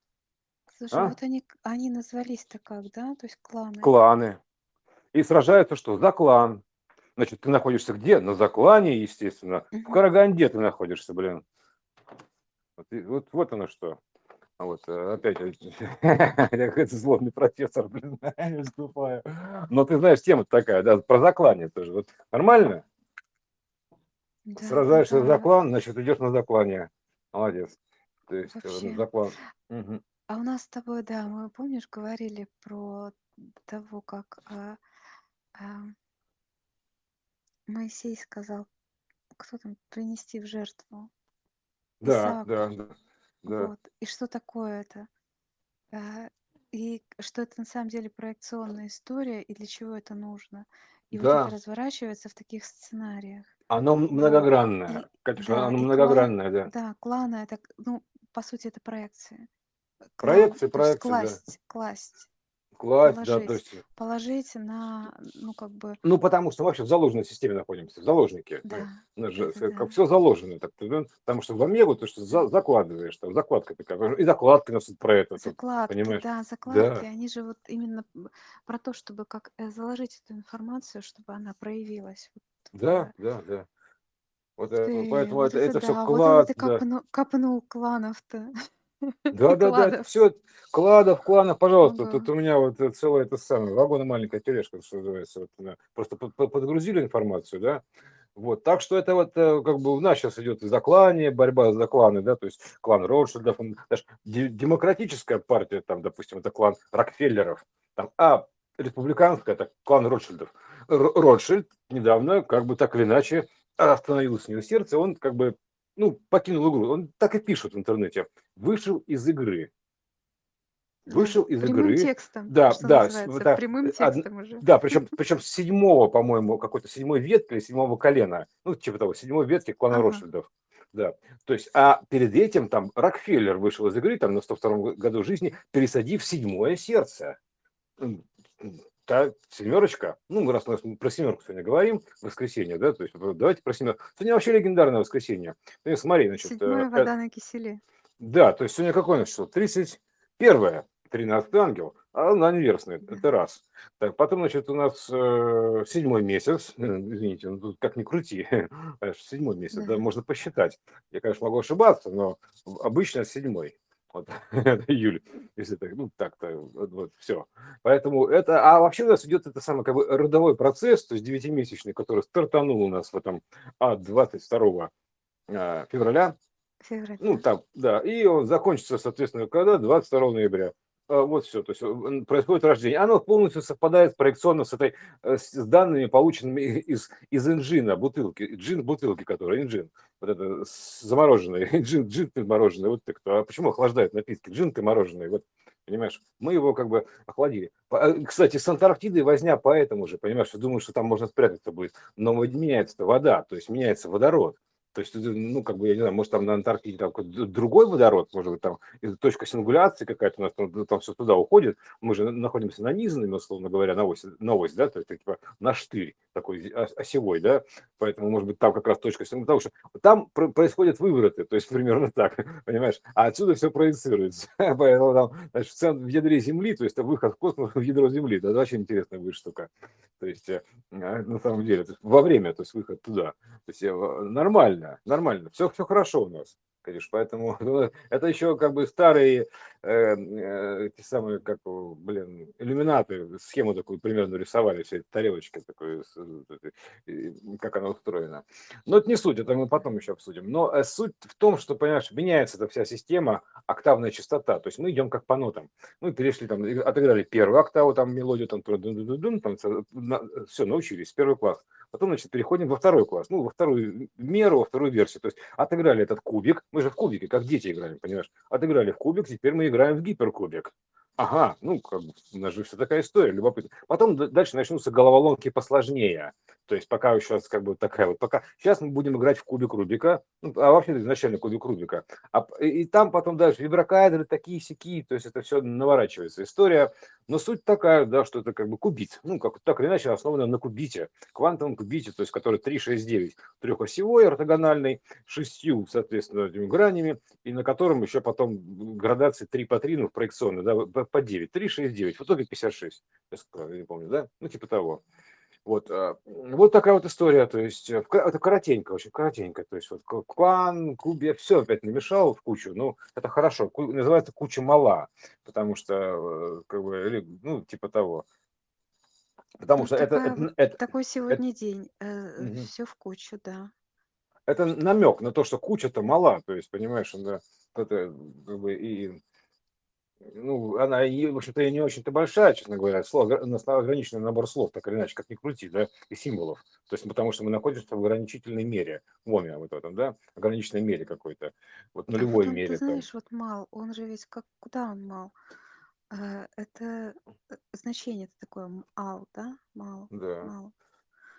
S2: Слушай, А? вот они, они назвались-то как, да? То есть кланы.
S1: Кланы. И сражаются что? За клан. Значит, ты находишься где? На заклане, естественно. В Караганде ты находишься, блин. Вот, вот, вот оно что. А вот э, опять [LAUGHS] какой-то злобный профессор, блин, [LAUGHS] выступаю. Но ты знаешь, тема такая, да, про заклание тоже. Вот нормально? Да, Сражаешься за заклан, значит, идешь на заклание. Молодец. То есть э,
S2: Вообще.
S1: заклад.
S2: Мгм. А у нас с тобой, да, мы, помнишь, говорили про того, как а, а, Моисей сказал, кто там, принести в жертву
S1: Да, да, да, да.
S2: Вот. И что такое это? А, И что это на самом деле проекционная история, и для чего это нужно? И вот это разворачивается в таких сценариях.
S1: Оно многогранное. Конечно,
S2: да,
S1: оно
S2: и клан,
S1: многогранное, да.
S2: да, кланы это, ну, по сути, это проекции.
S1: Клан, Проекции, проекции, да.
S2: класть, класть,
S1: да, то
S2: положить,
S1: есть,
S2: положить на, ну, как бы,
S1: ну, потому что вообще в заложенной системе находимся, в заложнике. Ну,
S2: да,
S1: у нас же
S2: это
S1: как
S2: да.
S1: все заложено, так, потому что в Омегу ты что за- закладываешь, там закладка такая, и закладка у нас тут про это, тут,
S2: Закладки,
S1: понимаешь?
S2: да,
S1: Да,
S2: закладки, они же вот именно про то, чтобы как э, заложить эту информацию, чтобы она проявилась вот
S1: да, да, да. Вот, э,
S2: ты,
S1: поэтому
S2: вот
S1: это,
S2: это
S1: это все
S2: да, вот это
S1: клад,
S2: ты
S1: да.
S2: копнул, копнул кланов-то, [LAUGHS]
S1: Да, да, да, все кладов, кланов, пожалуйста. Тут у меня вот э, целая это самое, вагон маленькая тележка, что называется. Просто под- под- подгрузили информацию, да. Вот, так что это вот э, как бы у нас сейчас идет заклание, борьба за кланы, да, то есть клан Ротшильдов, даже де- демократическая партия, там, допустим, это клан Рокфеллеров, там, а республиканская, это клан Ротшильдов. Ротшильд недавно, как бы так или иначе, остановилось у него сердце, он как бы, ну, покинул игру. Он так и пишет в интернете. Вышел из игры. Вышел из
S2: прямым
S1: игры.
S2: текстом,
S1: Да, да, да,
S2: прямым
S1: од-
S2: текстом уже.
S1: да, причем, причем с седьмого, по-моему, какой-то седьмой ветки или седьмого колена. Ну, типа того, седьмой ветки клана
S2: Ага.
S1: Ротшильдов. Да. То есть, а перед этим там Рокфеллер вышел из игры, там на 102 году жизни, пересадив седьмое сердце. Та семерочка, ну, мы раз у нас про семерку сегодня говорим, воскресенье, да, то есть давайте про семерку. Сегодня вообще легендарное воскресенье. Ну, смотри, значит, э,
S2: Седьмая
S1: э,
S2: вода на киселе.
S1: да, то есть сегодня какое у нас число? 31 13 ангел, а он анверсный, это раз. Так, потом, значит, у нас э, седьмой месяц, [LAUGHS] извините, ну тут как ни крути, [LAUGHS] седьмой месяц, да. да, можно посчитать. Я, конечно, могу ошибаться, но обычно седьмой. Вот, [LAUGHS] июль, если так, ну так-то, вот, все. Поэтому это, а вообще у нас идет это самый как бы родовой процесс, то есть девятимесячный, который стартанул у нас в этом от 22 а, февраля,
S2: Февраля.
S1: ну там, да, и он закончится, соответственно, когда? 22 ноября. А, вот все, то есть э, происходит рождение. Оно полностью совпадает проекционно с этой, э, с данными, полученными из, из инжина, бутылки, джин бутылки, который инжин, вот это замороженный, [LAUGHS] джин, джин ты мороженый, вот кто, а почему охлаждают напитки, джин ты мороженый, вот, понимаешь, мы его как бы охладили. Э, кстати, с Антарктидой возня поэтому же, понимаешь, думаю, что там можно спрятаться будет, но меняется вода, то есть меняется водород, то есть, ну, как бы, я не знаю, может, там на Антарктиде там другой водород, может быть, там точка сингуляции какая-то у нас там, там все туда уходит. Мы же находимся нанизанными, условно говоря, на ось, на ось да, то есть, типа, на штырь такой осевой, да, поэтому, может быть, там как раз точка сингуляции, потому что там происходят вывороты, то есть, примерно так, [LAUGHS] понимаешь, а отсюда все проецируется. [LAUGHS] Поэтому там, значит, в ядре Земли, то есть, выход в космос в ядро Земли, это очень интересная будет штука. То есть, э, а, на самом деле, во время, то есть, выход туда. То есть, нормально нормально, нормально, все, все хорошо у нас, конечно, поэтому [LAUGHS] ну, это еще как бы старые э, э, те самые, как, блин, иллюминаты, схему такую примерно рисовали, все эти тарелочки, такой, как она устроена. Но это не суть, это мы потом еще обсудим. Но э, суть в том, что, понимаешь, меняется эта вся система, октавная частота, то есть мы идем как по нотам. Мы перешли там, отыграли первую октаву, там мелодию, там, там все, научились, первый класс Потом, значит, переходим во второй класс, ну, во вторую меру, во вторую версию. То есть отыграли этот кубик, мы же в кубике, как дети играем, понимаешь? Отыграли в кубик, теперь мы играем в гиперкубик. Ага, ну, как бы, у нас же все такая история, любопытно. Потом дальше начнутся головоломки посложнее. То есть пока сейчас как бы такая вот, пока сейчас мы будем играть в кубик Рубика, ну, а вообще изначально кубик Рубика. А, и, и там потом дальше виброкайдеры такие сики, то есть это все наворачивается история. Но суть такая, да, что это как бы кубит, ну, как так или иначе основано на кубите, квантовом кубите, то есть который 369, трехосевой, ортогональный, шестью, соответственно, этими гранями, и на котором еще потом градации 3 по 3, ну, проекционные, да, по 9, 3, 6, 9, в итоге 56, я не помню, да, ну, типа того. Вот, а, вот такая вот история, то есть э, это коротенько, очень коротенько, то есть вот клан, кубе, все опять намешал в кучу, ну, это хорошо, называется куча мала, потому что, э, как бы, ну, типа того.
S2: Потому ну, что это, это, это... Такой сегодня это, день, э, угу. все в кучу, да.
S1: Это намек на то, что куча-то мала, то есть, понимаешь, да, это как бы и ну, она, в общем-то, не очень-то большая, честно говоря. Слово, ограниченный набор слов, так или иначе, как ни крути, да, и символов. То есть, потому что мы находимся в ограничительной мере, в оме вот этом, да, ограниченной мере какой-то, вот нулевой
S2: а потом,
S1: мере.
S2: Ты знаешь, там. вот мал, он же ведь как, куда он мал? Э, это э, значение это такое ал, да? Мал.
S1: Да. Мал.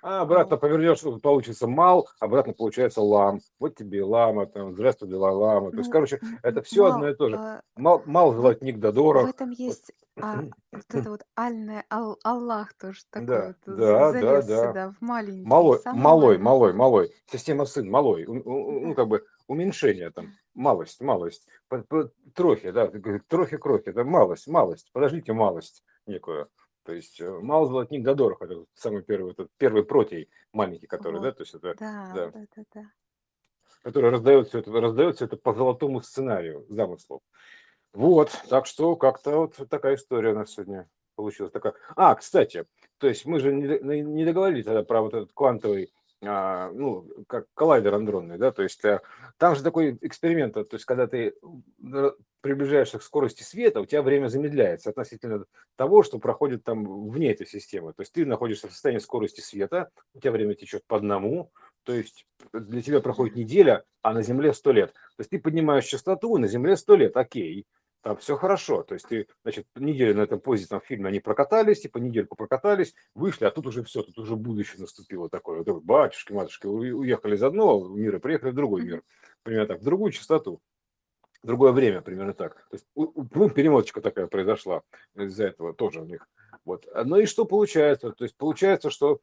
S1: А обратно повернешь, получится мал, обратно получается лам. Вот тебе лама, там, здравствуй, дела лама. То есть, ну, короче, это все мал, одно и то же. А, мал, мал золотник да дорог.
S2: В этом есть а, вот это вот альное, ал, Аллах тоже такой
S1: да,
S2: вот,
S1: да, да, да.
S2: сюда, в маленький.
S1: Малой, малой, малой, малой. Система сын, малой. Ну, как бы уменьшение там, малость, малость. Трохи, да, трохи, крохи, это малость, малость. Подождите, малость некую. То есть э, мало золотник да дорог, это самый первый, этот первый протей маленький, который, вот. да, то есть это,
S2: да, да, да, да, да.
S1: который раздает все это, раздает все это по золотому сценарию замыслов. Вот, так что как-то вот такая история у нас сегодня получилась. Такая. А, кстати, то есть мы же не, договорились тогда про вот этот квантовый ну, как коллайдер андронный, да, то есть а, там же такой эксперимент, то есть когда ты приближаешься к скорости света, у тебя время замедляется относительно того, что проходит там вне этой системы. То есть ты находишься в состоянии скорости света, у тебя время течет по одному, то есть для тебя проходит неделя, а на Земле сто лет. То есть ты поднимаешь частоту, на Земле сто лет, окей там все хорошо. То есть ты, значит, неделю на этом поезде, там, фильме они прокатались, типа недельку прокатались, вышли, а тут уже все, тут уже будущее наступило такое. Вот, батюшки, матушки, уехали из одного мира, приехали в другой мир. Примерно так, в другую частоту. Другое время, примерно так. То есть, ну, перемоточка такая произошла из-за этого тоже у них. Вот. Ну и что получается? То есть получается, что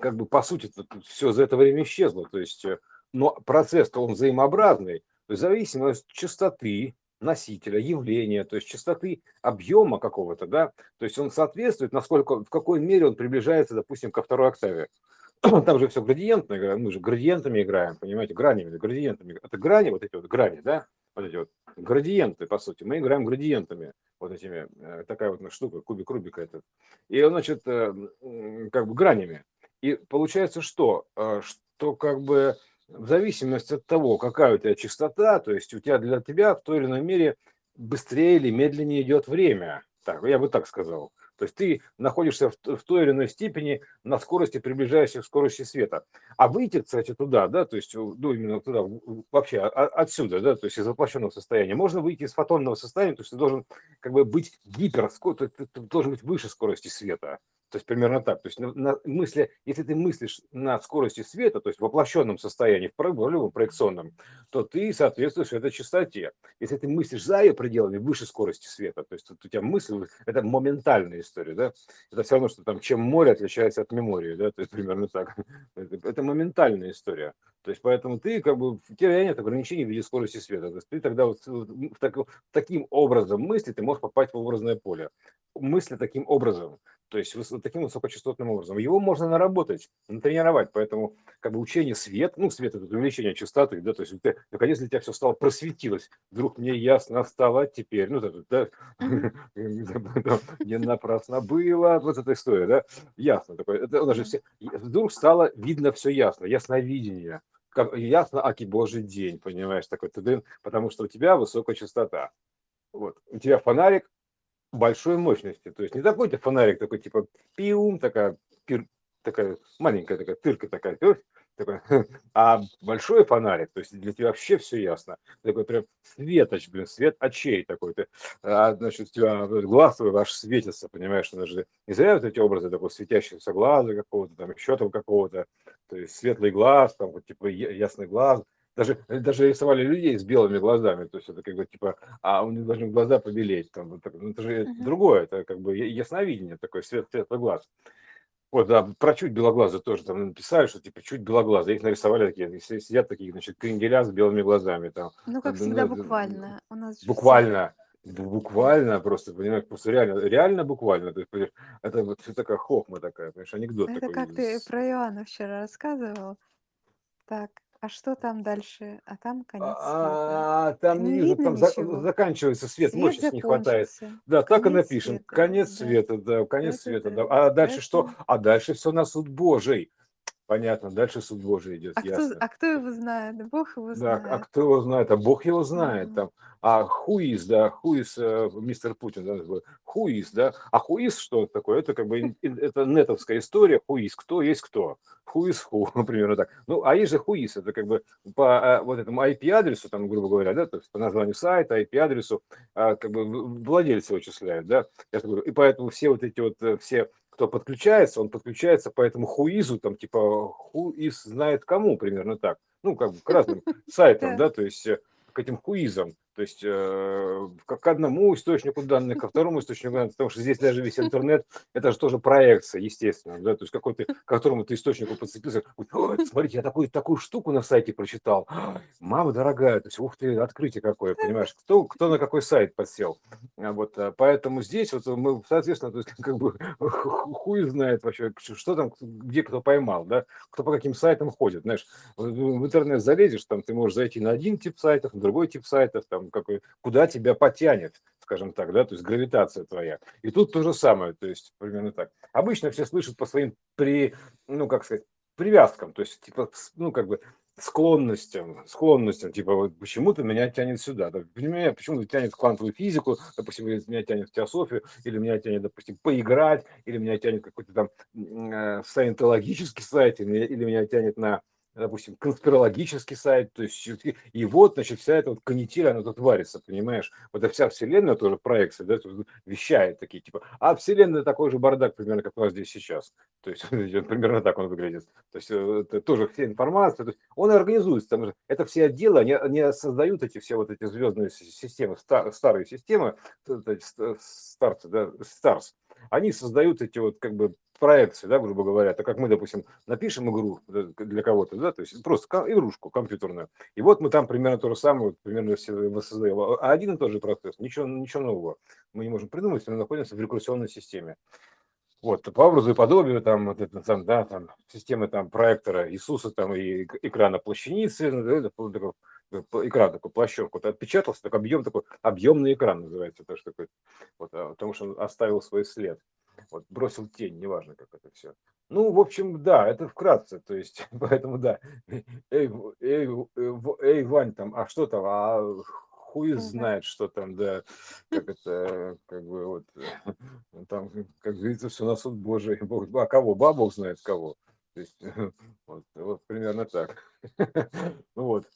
S1: как бы по сути все за это время исчезло. То есть, э, но процесс-то он взаимообразный. То есть зависимость частоты, носителя, явления, то есть частоты объема какого-то, да, то есть он соответствует, насколько, в какой мере он приближается, допустим, ко второй октаве. [CLEARS THROAT] Там же все градиентно, мы же градиентами играем, понимаете, гранями, градиентами. Это грани, вот эти вот грани, да, вот эти вот градиенты, по сути. Мы играем градиентами, вот этими, э, такая вот штука, кубик Рубика этот. И, значит, э, как бы гранями. И получается что? Э, что как бы в зависимости от того, какая у тебя частота, то есть у тебя для тебя в той или иной мере быстрее или медленнее идет время. Так, я бы так сказал. То есть ты находишься в, в той или иной степени на скорости, приближающейся к скорости света. А выйти, кстати, туда, да, то есть, ну, именно туда, вообще отсюда, да, то есть из воплощенного состояния, можно выйти из фотонного состояния, то есть ты должен как бы быть гипер, ты, ты должен быть выше скорости света. То есть примерно так. То есть на, на мысли, если ты мыслишь на скорости света, то есть в воплощенном состоянии, в любом проекционном, то ты соответствуешь этой частоте. Если ты мыслишь за ее пределами, выше скорости света, то есть у тебя мысль, это моментальная история, да? Это все равно, что там, чем море отличается от мемории, да? То есть примерно так. [LAUGHS] Это, это моментальная история. То есть поэтому ты как бы, у тебя нет ограничений в виде скорости света. То есть ты тогда вот так, таким образом мысли ты можешь попасть в образное поле. Мысли таким образом. То есть таким высокочастотным образом. Его можно наработать, натренировать. Поэтому как бы учение свет, ну, свет это увеличение частоты, да, то есть ты, наконец для тебя все стало просветилось. Вдруг мне ясно стало теперь, ну, [LAUGHS] да, не напрасно было, вот эта история, да, ясно такое. Это у нас же все, вдруг стало видно все ясно, ясновидение как, ясно, аки божий день, понимаешь, такой ты, потому что у тебя высокая частота. Вот. У тебя фонарик, большой мощности. То есть не такой то фонарик такой типа пиум, такая, пир, такая маленькая такая тырка такая, такой, [LAUGHS] а большой фонарик, то есть для тебя вообще все ясно. Такой прям светоч, блин, свет очей такой. Ты, а, значит, у тебя глаз твой ваш светится, понимаешь, даже не зря вот эти образы такого светящегося глаза какого-то, там еще там какого-то, то есть светлый глаз, там вот типа ясный глаз, даже, даже рисовали людей с белыми глазами, то есть это как бы типа, а у них должны глаза побелеть, там, ну, это же uh-huh. другое, это как бы ясновидение, такой свет, светлый глаз. Вот, да, про чуть белоглазый тоже там написали, что типа чуть белоглазый. Их нарисовали такие, сидят такие, значит, кренделя с белыми глазами. Там.
S2: Ну, как всегда, буквально.
S1: У нас буквально. Буквально просто, понимаешь, просто реально, реально буквально. То есть, это вот такая хохма такая, понимаешь, анекдот
S2: это
S1: такой.
S2: Это как ты про Иоанна вчера рассказывал. Так, а что там дальше? А там конец света.
S1: А, там не вижу, там за- заканчивается свет, свет мощности не хватает. Да, так и напишем. Света. Конец да. света, да, конец это, света. Да. А дальше это... что? А дальше все на суд Божий. Понятно, дальше суд Божий идет,
S2: а
S1: ясно.
S2: Кто, а кто его знает? Бог его знает.
S1: Да, а кто его знает? А Бог его знает. Mm-hmm. Там. А хуиз, да, хуиз, э, мистер Путин, да, хуиз, да. А хуиз что такое? Это как бы это нетовская история. Хуиз, кто есть кто. Хуиз ху, примерно так. Ну, а есть же хуиз, это как бы по э, вот этому IP-адресу, там, грубо говоря, да, то есть по названию сайта, IP-адресу, а, как бы владельцы вычисляют, да. И поэтому все вот эти вот, э, все кто подключается, он подключается по этому хуизу, там типа хуиз знает кому, примерно так. Ну, как бы к разным [LAUGHS] сайтам, да, то есть э, к этим хуизам. То есть э, к одному источнику данных, ко второму источнику данных, потому что здесь даже весь интернет, это же тоже проекция, естественно, да, то есть какой-то, к которому ты источнику подцепился, смотрите, я такую, такую штуку на сайте прочитал, мама дорогая, то есть, ух ты, открытие какое, понимаешь, кто, кто на какой сайт подсел, а вот, э, поэтому здесь вот мы, соответственно, то есть [LAUGHS] как бы хуй знает вообще, что там, где кто поймал, да, кто по каким сайтам ходит, знаешь, в интернет залезешь, там ты можешь зайти на один тип сайтов, на другой тип сайтов, там, какой, куда тебя потянет, скажем так, да, то есть гравитация твоя. И тут то же самое, то есть примерно так. Обычно все слышат по своим при, ну, как сказать, привязкам, то есть, типа, ну, как бы, склонностям, склонностям, типа, вот почему-то меня тянет сюда, да, меня почему-то тянет в квантовую физику, допустим, или меня тянет в теософию, или меня тянет, допустим, поиграть, или меня тянет какой-то там э, саентологический сайт, или, или меня тянет на допустим, конспирологический сайт, то есть и вот, значит, вся эта вот канитель, она тут варится, понимаешь? Вот вся вселенная тоже проекция, да, вещает такие, типа, а вселенная такой же бардак примерно, как у нас здесь сейчас. То есть [LAUGHS] примерно так он выглядит. То есть э, это тоже вся информация, то есть он организуется, там же, это все отделы, они, они создают эти все вот эти звездные системы, стар, старые системы, старцы, да, старс, они создают эти вот как бы проекции, да, грубо говоря, так как мы, допустим, напишем игру для кого-то, да, то есть просто игрушку компьютерную, и вот мы там примерно то же самое, примерно все воссоздаем, а один и тот же процесс, ничего, ничего нового мы не можем придумать, мы находимся в рекурсионной системе. Вот, по образу и подобию, там, вот это, там, да, там, системы там проектора Иисуса, там, и экрана плащаницы, ну, экран такой, плащевку, вот, отпечатался, такой объем, такой, объемный экран называется, то, что такой, вот, а, потому что он оставил свой след, вот, бросил тень, неважно, как это все. Ну, в общем, да, это вкратце, то есть, [LAUGHS] поэтому, да, эй, эй, эй, Вань, там, а что там, а хуй знает, что там, да, как это, как бы вот, [LAUGHS] там, как говорится, все на суд Божий, Бог, а кого, бабок знает кого, то есть, [LAUGHS] вот, вот примерно так, ну вот.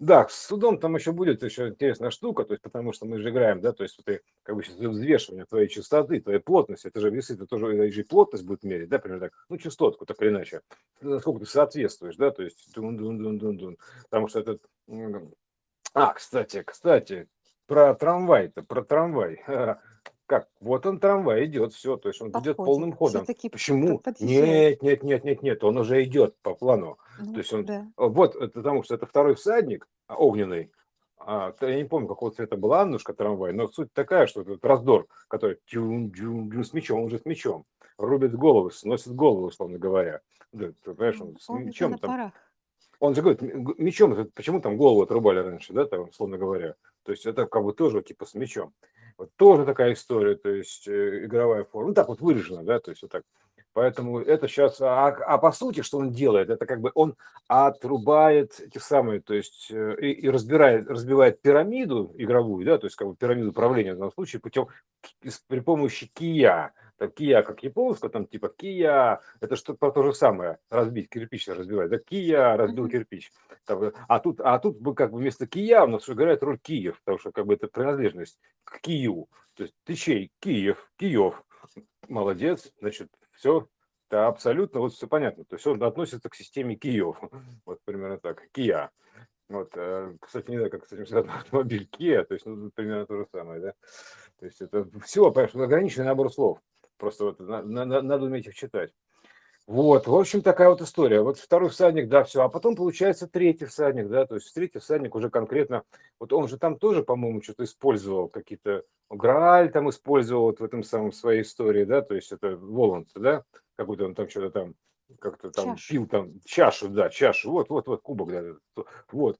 S1: Да, с судом там еще будет еще интересная штука, то есть потому что мы же играем, да, то есть ты как бы сейчас взвешивание твоей частоты, твоей плотности, это же весы, это тоже это же и плотность будет мерить, да, примерно так, ну, частотку, так или иначе, насколько ты соответствуешь, да, то есть дун дун дун дун дун. Потому что этот а, кстати, кстати, про трамвай-то, про трамвай. [LAUGHS] Как? Вот он трамвай идет, все, то есть он идет полным ходом. Почему? Нет, нет, нет, нет, нет, он уже идет по плану.
S2: Ну,
S1: то есть он,
S2: да.
S1: вот, это потому что это второй всадник, а, огненный, а, я не помню, какого цвета была Аннушка трамвай, но суть такая, что этот раздор, который дюм, дюм, дюм, с мечом, он же с мечом, рубит головы, сносит голову, условно говоря. Да, ты понимаешь, он с
S2: Он
S1: мечом там
S2: парах.
S1: он же говорит, мечом, почему там голову отрубали раньше, да, там, условно говоря. То есть это как бы тоже типа с мечом. Вот тоже такая история, то есть э, игровая форма. Ну так вот выражена, да, то есть вот так. Поэтому это сейчас, а, а по сути, что он делает, это как бы он отрубает эти самые, то есть э, и, и разбирает, разбивает пирамиду игровую, да, то есть как бы пирамиду управления в данном случае путем при помощи кия, там кия как японского, там типа кия, это что про то же самое, разбить кирпич разбивать, да, кия разбил кирпич, Там, а тут, а тут бы как бы вместо кия у нас играет роль Киев, потому что как бы это принадлежность к Киеву, то есть ты чей? Киев, Киев, молодец, значит, все, да, абсолютно, вот все понятно, то есть он относится к системе Киев, [LAUGHS] вот примерно так, Кия. Вот, э, кстати, не знаю, как с этим связан [LAUGHS] автомобиль Kia, то есть, ну, примерно то же самое, да. То есть это все, понимаешь, ограниченный набор слов. Просто вот на- на- на- надо уметь их читать. Вот, в общем, такая вот история. Вот второй всадник, да, все. А потом получается третий всадник, да, то есть третий всадник уже конкретно, вот он же там тоже, по-моему, что-то использовал, какие-то, Грааль там использовал вот в этом самом своей истории, да, то есть это Воланд, да, какой-то он там что-то там, как-то там
S2: Чашу.
S1: пил там, чашу, да, чашу, вот, вот, вот, кубок, да, вот.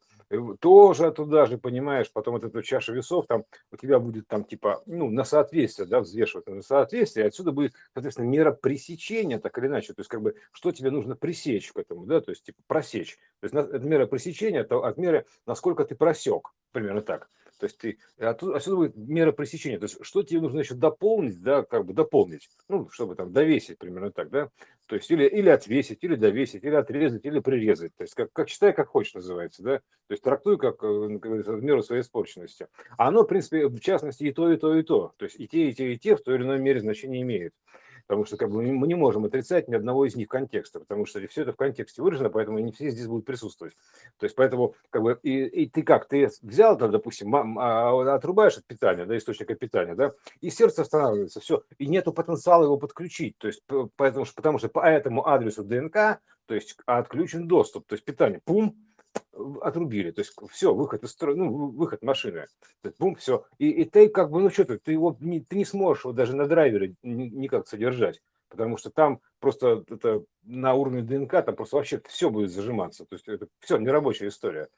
S1: Тоже туда же, понимаешь, потом вот эту чашу весов, там у тебя будет там типа, ну, на соответствие, да, взвешивать на соответствие, отсюда будет, соответственно, мера пресечения, так или иначе, то есть как бы, что тебе нужно пресечь к этому, да, то есть типа просечь. То есть это мера пресечения, это от меры, насколько ты просек, примерно так. То есть ты, оттуда, отсюда будет мера пресечения, то есть что тебе нужно еще дополнить, да, как бы дополнить, ну, чтобы там довесить, примерно так, да, то есть или, или отвесить, или довесить, или отрезать, или прирезать, то есть как, как считай, как хочешь называется, да, то есть трактуй как, э, как в меру своей испорченности. А оно, в принципе, в частности, и то, и то, и то. То есть и те, и те, и те в той или иной мере значения имеют. Потому что как бы, мы не можем отрицать ни одного из них контекста, потому что все это в контексте выражено, поэтому не все здесь будут присутствовать. То есть поэтому как бы и, и ты как, ты взял, там, допустим, ма- а, отрубаешь от питания, да, источника питания, да, и сердце останавливается, все, и нету потенциала его подключить, то есть поэтому, потому что по этому адресу ДНК, то есть отключен доступ, то есть питание, пум, отрубили, то есть все, выход из строя, ну, вы- выход машины, бум, все, и, и ты как бы, ну что ты, ты его не, ты не сможешь его даже на драйвере ни- никак содержать, потому что там просто это на уровне ДНК, там просто вообще все будет зажиматься, то есть это все нерабочая история.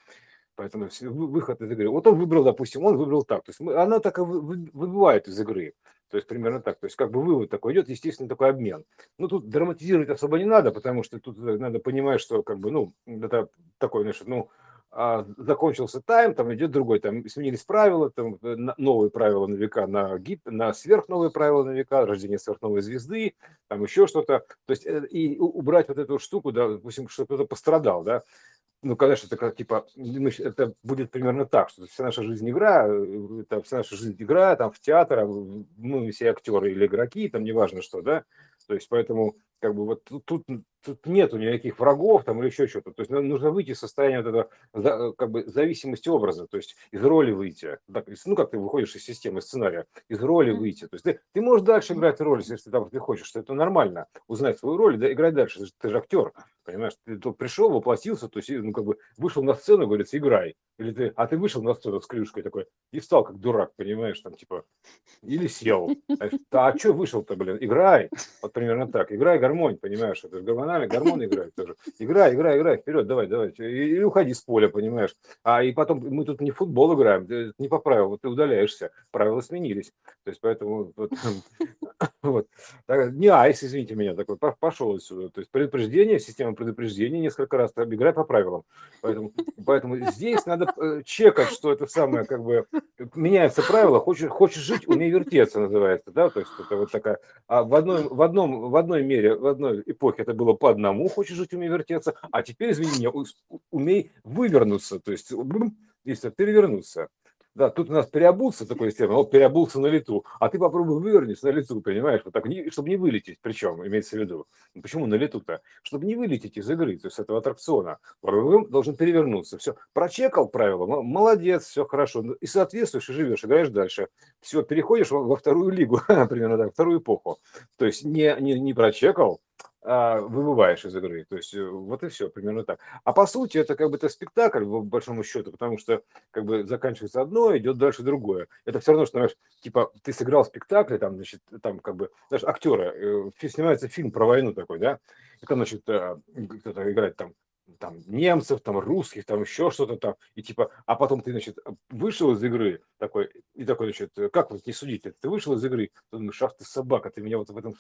S1: Поэтому выход из игры. Вот он выбрал, допустим, он выбрал так. То есть мы- она так и вы- вы- выбывает из игры. То есть примерно так. То есть как бы вывод такой идет, естественно, такой обмен. Ну тут драматизировать особо не надо, потому что тут э, надо понимать, что как бы, ну, это такой, значит, ну, а, закончился тайм, там идет другой, там сменились правила, там э, новые правила на века, на гип, на сверхновые правила на века, рождение сверхновой звезды, там еще что-то. То есть э, и убрать вот эту штуку, да, допустим, что кто-то пострадал, да, ну, конечно, это как, типа, мы это будет примерно так, что вся наша жизнь игра, это вся наша жизнь игра, там, в театр, а в- мы все актеры или игроки, там, неважно что, да, то есть, поэтому как бы вот тут, тут, тут нету никаких врагов там или еще что-то. То есть нужно выйти из состояния вот этого как бы зависимости образа, то есть из роли выйти. Так, ну, как ты выходишь из системы сценария, из роли выйти. То есть ты, ты можешь дальше играть роль, если ты, там, ты хочешь, что это нормально, узнать свою роль, да, играть дальше. Ты же, ты же актер, понимаешь? Ты тут пришел, воплотился, то есть, ну, как бы вышел на сцену, говорится, играй. Или ты, а ты вышел на сцену с клюшкой такой и встал как дурак, понимаешь, там, типа, или сел. А, а что вышел-то, блин? Играй. Вот примерно так. Играй гармонь, понимаешь? Это же гормональный гормон играет тоже. Играй, играй, играй, вперед, давай, давай. И, уходи с поля, понимаешь? А и потом мы тут не футбол играем, не по правилам, ты удаляешься. Правила сменились. То есть поэтому вот, [LAUGHS] вот. Не айс, извините меня, такой пошел отсюда. То есть предупреждение, система предупреждения несколько раз, играй по правилам. Поэтому, поэтому здесь надо э, чекать, что это самое, как бы, меняются правила, хочешь, хочешь жить, умей вертеться, называется, да, то есть это вот такая, а в одной, в одном, в одной мере, в одной эпохе это было по одному, хочешь жить, умей вертеться, а теперь, извини меня, умей вывернуться, то есть, если перевернуться. Да, тут у нас переобуться такой термин, вот переобулся на лету, а ты попробуй вывернись на лету, понимаешь, вот так, не, чтобы не вылететь, причем, имеется в виду. Ну, почему на лету-то? Чтобы не вылететь из игры, то есть этого аттракциона. Должен перевернуться. Все, прочекал правила, молодец, все хорошо. Ну, и соответствуешь, и живешь, играешь дальше. Все, переходишь во, во вторую лигу, [LAUGHS] примерно так, вторую эпоху. То есть не, не, не прочекал, выбываешь из игры. То есть э, вот и все, примерно так. А по сути это как бы это спектакль, в большому счету, потому что как бы заканчивается одно, идет дальше другое. Это все равно, что, знаешь, типа ты сыграл спектакль, там, значит, там как бы, знаешь, актеры, э, снимается фильм про войну такой, да, и там, значит, э, кто-то играет там там немцев, там русских, там еще что-то там, и типа, а потом ты, значит, вышел из игры такой, и такой, значит, как вот не судить, ты вышел из игры, ты думаешь, ах ты собака, ты меня вот в этом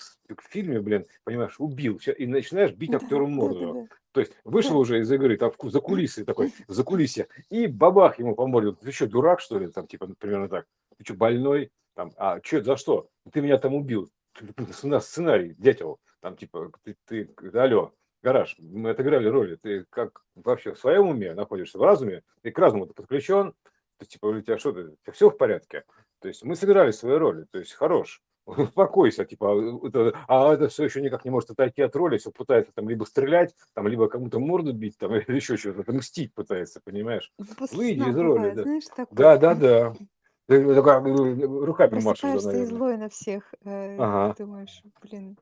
S1: фильме, блин, понимаешь, убил, и начинаешь бить актеру морду. То есть вышел уже из игры, там за кулисы [LAUGHS] такой, за кулисья, и бабах ему по морде, ты что, дурак, что ли, там, типа, примерно так, ты что, больной, там, а что, за что? Ты меня там убил, у нас сценарий, дятел, там, типа, ты, ты, алло, гараж, мы отыграли роли, ты как вообще в своем уме находишься, в разуме, ты к разуму ты подключен, то есть, типа, у тебя что-то, у тебя все в порядке. То есть мы сыграли свои роли, то есть хорош, [LAUGHS] успокойся, типа, а это, а это все еще никак не может отойти от роли, все пытается там либо стрелять, там, либо кому-то морду бить, там, [LAUGHS] или еще что-то, мстить пытается, понимаешь? Выйди из роли. Да. Знаешь, да, да, да. Ты такая, руками машешь.
S2: ты злой на всех. Э, ага. Думаешь, блин,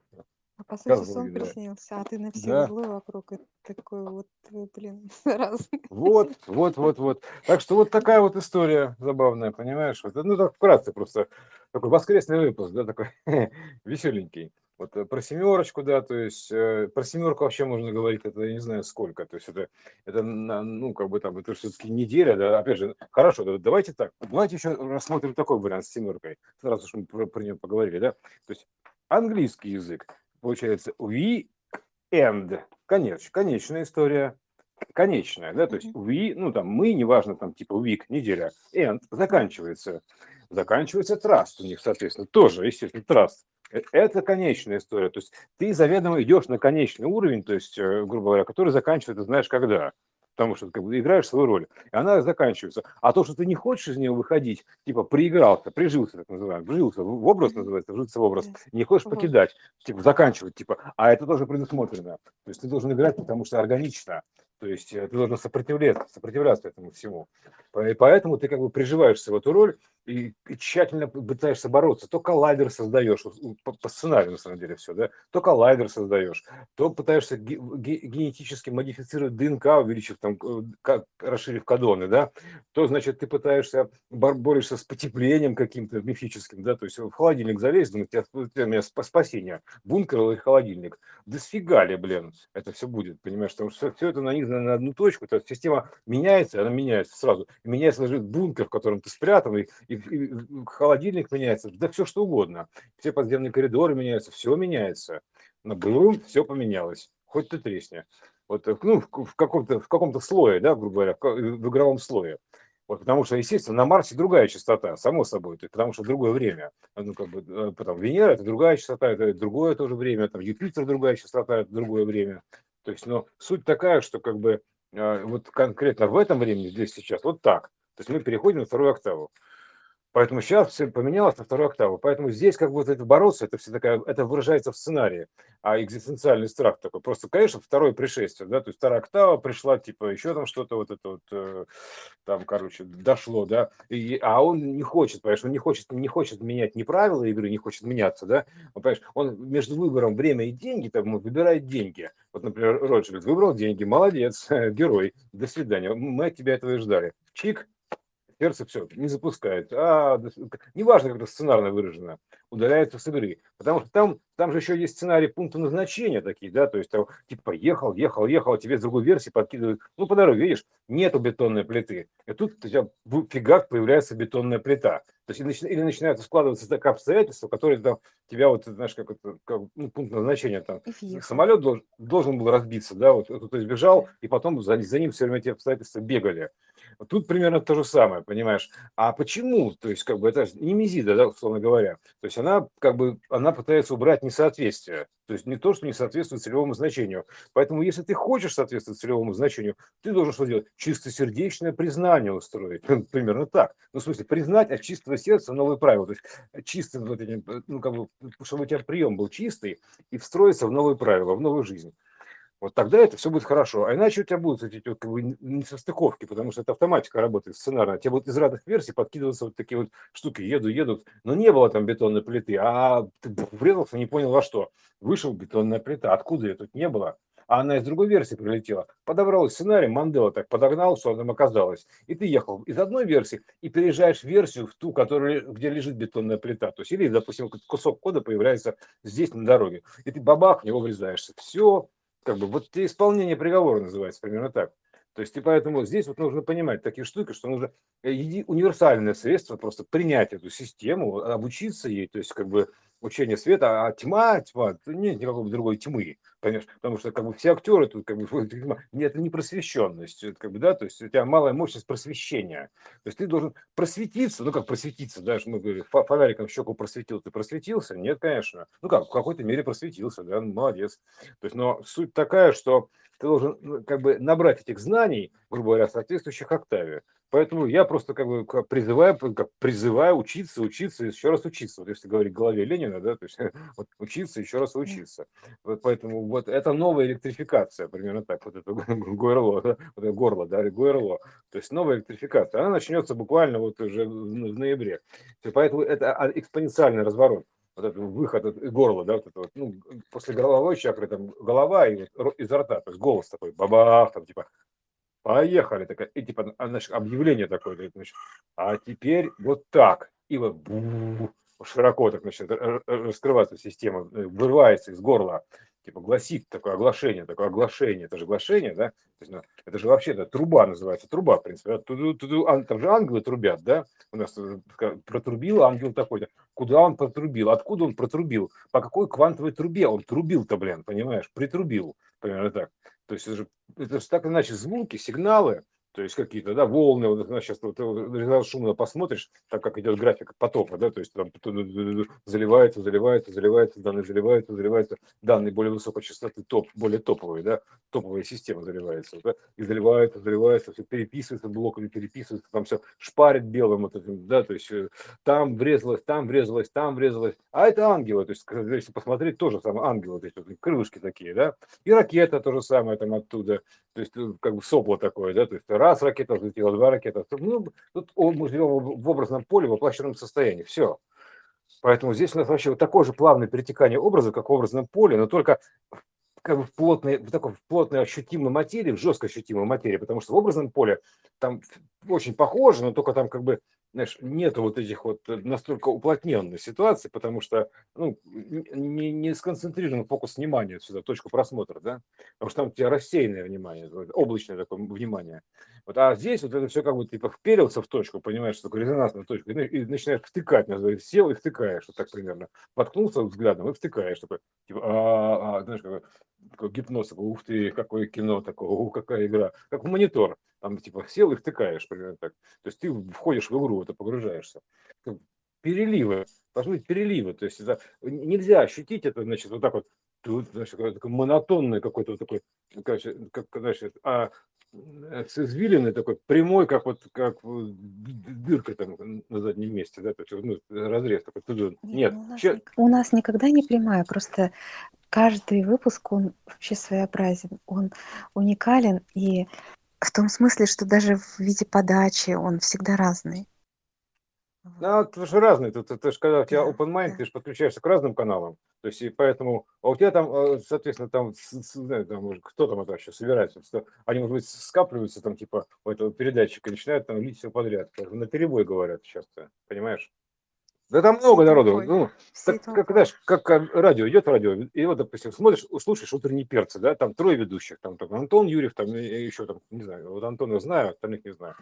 S2: а по сути сон да. приснился, а ты на всех Да. злой вокруг. Это такой вот, э, блин, [LAUGHS] разный.
S1: Вот, вот, вот, вот. Так что вот такая вот история забавная, понимаешь? Вот, ну, так вкратце просто. Такой воскресный выпуск, да, такой [LAUGHS] веселенький. Вот э, про семерочку, да, то есть э, про семерку вообще можно говорить, это я не знаю сколько, то есть это, это ну, как бы там, это все-таки неделя, да, опять же, хорошо, да, давайте так, давайте еще рассмотрим такой вариант с семеркой, сразу же мы про, про нее поговорили, да, то есть английский язык, получается we end, конеч, конечная история, конечная, да, то есть we, ну там мы, неважно, там типа week, неделя, end, заканчивается, заканчивается trust у них, соответственно, тоже, естественно, trust. Э, это конечная история, то есть ты заведомо идешь на конечный уровень, то есть, э, грубо говоря, который заканчивается, знаешь, когда потому что ты как бы играешь свою роль, и она заканчивается. А то, что ты не хочешь из нее выходить, типа приигрался, прижился, так называемый, вжился в образ, называется, вжиться в образ, не хочешь покидать, типа заканчивать, типа, а это тоже предусмотрено. То есть ты должен играть, потому что органично, то есть э, ты должен сопротивляться, сопротивляться этому всему. И поэтому ты как бы приживаешься в эту роль и, и тщательно пытаешься бороться. То коллайдер создаешь, по, по сценарию на самом деле все, да, то коллайдер создаешь, то пытаешься ге, ге, генетически модифицировать ДНК, увеличив там, э, как, расширив кадоны, да, то, значит, ты пытаешься, борешься с потеплением каким-то мифическим, да, то есть в холодильник залезть, думаю, тебя, у меня спасение, бункер или холодильник. Да сфига ли, блин, это все будет, понимаешь, потому что все это нанизано на одну точку, то есть система меняется, она меняется сразу, меняется даже бункер, в котором ты спрятан, и, и, и холодильник меняется, да все что угодно, все подземные коридоры меняются, все меняется, но бум, все поменялось, хоть ты тресни. Вот, ну, в каком-то, в каком-то слое, да, грубо говоря, в игровом слое. Вот, потому что, естественно, на Марсе другая частота, само собой, потому что другое время. Ну, как бы, э, потом Венера – это другая частота, это другое тоже время, там Юпитер – другая частота, это другое время. То есть, но суть такая, что как бы вот конкретно в этом времени, здесь сейчас, вот так. То есть мы переходим на вторую октаву. Поэтому сейчас все поменялось на вторую октаву. Поэтому здесь как вот это бороться, это все такая, это выражается в сценарии, а экзистенциальный страх такой. Просто, конечно, второе пришествие, да, то есть вторая октава пришла, типа еще там что-то вот это вот, э, там, короче, дошло, да, и, а он не хочет, понимаешь, он не хочет, не хочет менять ни правила игры, не хочет меняться, да, он, понимаешь, он между выбором время и деньги, там, он выбирает деньги. Вот, например, Роджер выбрал деньги, молодец, [LAUGHS] герой, до свидания, мы от тебя этого и ждали. Чик, сердце все не запускает. А неважно, как это сценарно выражено, удаляется с игры. Потому что там, там же еще есть сценарий пункта назначения такие, да, то есть там, типа ехал, ехал, ехал, а тебе с другой версии подкидывают. Ну, по дороге, видишь, нету бетонной плиты. И тут у тебя фигак появляется бетонная плита. То есть или, или начинают складываться так обстоятельства, которые там тебя вот, знаешь, как, это, как ну, пункт назначения там. Самолет должен, должен был разбиться, да, вот кто-то избежал, и потом за, за ним все время эти обстоятельства бегали. Тут примерно то же самое, понимаешь. А почему? То есть, как бы это не мизида, да, условно говоря. То есть она как бы она пытается убрать несоответствие. То есть не то, что не соответствует целевому значению. Поэтому, если ты хочешь соответствовать целевому значению, ты должен что делать? Чистосердечное признание устроить. [LAUGHS] Примерно так. Ну, в смысле, признать от чистого сердца новые правила. То есть вот эти, ну, как бы, чтобы у тебя прием был чистый и встроиться в новые правила, в новую жизнь. Вот тогда это все будет хорошо. А иначе у тебя будут эти как бы, несостыковки, потому что это автоматика работает сценарно. Тебе будут из разных версий подкидываться вот такие вот штуки, еду, едут. Но не было там бетонной плиты, а ты врезался, не понял во что. Вышел бетонная плита. Откуда ее тут не было? а она из другой версии прилетела. Подобрал сценарий, Мандела так подогнал, что там оказалось. И ты ехал из одной версии и переезжаешь в версию, в ту, которая, где лежит бетонная плита. То есть, или, допустим, кусок кода появляется здесь на дороге. И ты бабах, в него врезаешься. Все, как бы вот исполнение приговора называется примерно так. То есть и поэтому здесь вот нужно понимать такие штуки, что нужно э, универсальное средство просто принять эту систему, обучиться ей, то есть как бы учение света, а тьма, тьма, нет никакой другой тьмы, понимаешь, потому что как бы все актеры тут как бы [LAUGHS] это не просвещенность, это как бы, да, то есть у тебя малая мощность просвещения, то есть ты должен просветиться, ну как просветиться, да, мы говорим, фонариком щеку просветил, ты просветился? Нет, конечно, ну как, в какой-то мере просветился, да, молодец, то есть, но суть такая, что ты должен ну, как бы набрать этих знаний, грубо говоря, соответствующих октаве. Поэтому я просто как бы призываю, как призываю учиться, учиться, еще раз учиться. Вот если говорить в голове Ленина, да, то есть [LAUGHS] вот учиться, еще раз учиться. Вот поэтому вот это новая электрификация, примерно так, вот это горло, да, вот это горло, да, горло. То есть новая электрификация. Она начнется буквально вот уже в ноябре. Поэтому это а, экспоненциальный разворот вот этот выход от горла, да, вот это вот, ну, после горловой чакры, там, голова и вот изо рта, то есть голос такой, бабах, там, типа, поехали, такая, и типа, а, значит, объявление такое, значит, а теперь вот так, и вот широко так начинает раскрываться система, э, вырывается из горла, типа гласит такое оглашение, такое оглашение, это же оглашение, да, есть, ну, это же вообще да, труба называется, труба, в принципе, да? туду, туду, там же ангелы трубят, да, у нас э, протрубил ангел такой-то, куда он протрубил, откуда он протрубил, по какой квантовой трубе он трубил-то, блин, понимаешь, притрубил, примерно так, то есть это же, это же так иначе звуки, сигналы, то есть какие-то, да, волны, вот сейчас вот, шумно посмотришь, так как идет график потока, да, то есть там заливается, заливается, заливается, данные заливаются, заливаются, данные более высокой частоты, топ, более топовые, да, топовая система заливается, да, и заливается, заливается, все переписывается блоками, переписывается, там все шпарит белым вот этим, да, то есть э, там врезалось, там врезалось, там врезалось, а это ангелы, то есть если посмотреть, тоже самое ангелы, то есть вот, крылышки такие, да, и ракета то же самое там оттуда, то есть э, как бы сопло такое, да, то есть раз ракета взлетела, два ракета. Ну, тут мы живем в образном поле, в воплощенном состоянии. Все. Поэтому здесь у нас вообще вот такое же плавное перетекание образа, как в образном поле, но только как бы в плотной, в такой в плотной ощутимой материи, в жестко ощутимой материи, потому что в образном поле там очень похоже, но только там как бы знаешь, нету вот этих вот э, настолько уплотненной ситуации, потому что ну, не, не сконцентрирован фокус внимания сюда, точку просмотра, да, потому что там у тебя рассеянное внимание, облачное такое внимание. Вот, а здесь вот это все как бы типа вперился в точку, понимаешь, что такое резонансная точка, и, и начинаешь втыкать, называется, сел и втыкаешь, вот так примерно. Воткнулся взглядом и втыкаешь, такой, типа, а, а, знаешь, какой, такой гипноз, такой, ух ты, какое кино такое, ух, какая игра, как в монитор, там типа сел и втыкаешь, примерно так. То есть ты входишь в игру, это погружаешься. Переливы, должны быть переливы, то есть это нельзя ощутить это, значит, вот так вот, тут, значит, такой монотонный какой-то вот такой, короче, как, значит, а э, с извилиной такой прямой, как вот как дырка там на заднем месте, да, то есть ну, разрез такой. Нет, Нет
S2: ну, у, нас, щас... у нас никогда не прямая, просто каждый выпуск он вообще своеобразен, он уникален и в том смысле, что даже в виде подачи он всегда разный.
S1: Да, это же разные. Тут, это же когда у тебя open mind, да. ты же подключаешься к разным каналам. То есть, и поэтому, а у тебя там, э, соответственно, там, там кто там это вообще собирается? Они, может быть, скапливаются там, типа, у этого передатчика, начинают там лить все подряд. На перебой говорят часто, понимаешь? Да там много народу. Ну, так, как, знаешь, как радио, идет радио, и вот, допустим, смотришь, слушаешь утренние перцы, да, там трое ведущих, там, там Антон Юрьев, там еще там, не знаю, вот Антона знаю, остальных не знаю.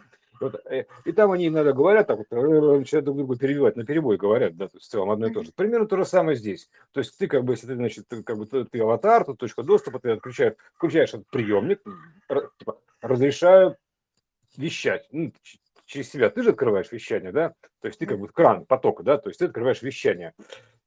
S1: Вот, э, и там они иногда говорят, так вот, э, начинают друг друга перебивать, на перебой говорят, да, то есть в целом одно и то же. Примерно то же самое здесь. То есть ты как бы, если ты, значит, ты, как бы, ты, ты аватар, тут точка доступа, ты отключаешь, включаешь этот приемник, типа, разрешаю вещать. Ну, через себя ты же открываешь вещание, да, то есть ты как бы кран потока, да, то есть ты открываешь вещание.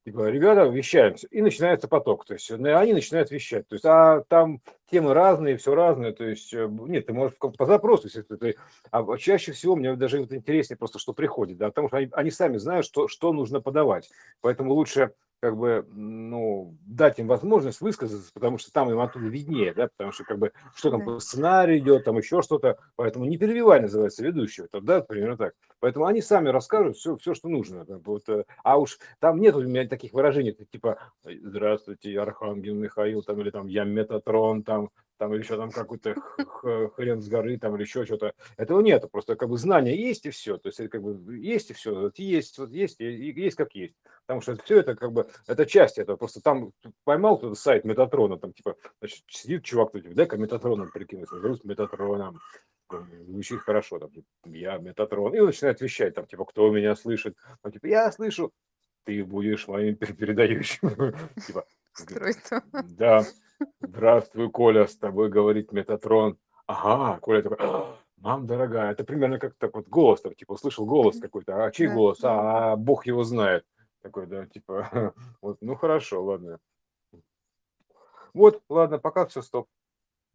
S1: Типа, ребята, вещаемся, и начинается поток, то есть они начинают вещать, то есть, а там темы разные, все разное, то есть, э, нет, ты можешь по запросу, если ты, а чаще всего мне даже вот интереснее просто, что приходит, да, потому что они, они сами знают, что, что нужно подавать, поэтому лучше как бы, ну, дать им возможность высказаться, потому что там им оттуда виднее, да, потому что, как бы, что там по сценарию идет, там еще что-то, поэтому не перебивай, называется, ведущего, то, да, примерно так. Поэтому они сами расскажут все, все что нужно. Вот, э, а уж там нет у меня таких выражений, типа, здравствуйте, Архангел Михаил, там, или там, я Метатрон, там, там или еще там какой-то хрен с горы, там или еще что-то. Этого нет, просто как бы знания есть и все. То есть это как бы есть и все, вот есть, вот есть, и есть как есть. Потому что все это как бы, это часть этого. Просто там поймал кто-то сайт Метатрона, там типа, значит, сидит чувак, кто-то, дай-ка Метатроном прикинуться, груз Метатроном. Звучит хорошо, там, типа, я Метатрон. И он начинает вещать, там, типа, кто меня слышит. Там, типа, я слышу, ты будешь моим передающим. [LAUGHS] Типа, да, Здравствуй, Коля, с тобой говорит Метатрон. Ага, Коля такой, «А, мам дорогая, это примерно как так вот голос, так, типа, услышал голос какой-то, а чей голос? А, а Бог его знает. Такой, да, типа, [LAUGHS] вот, ну хорошо, ладно. Вот, ладно, пока все, стоп.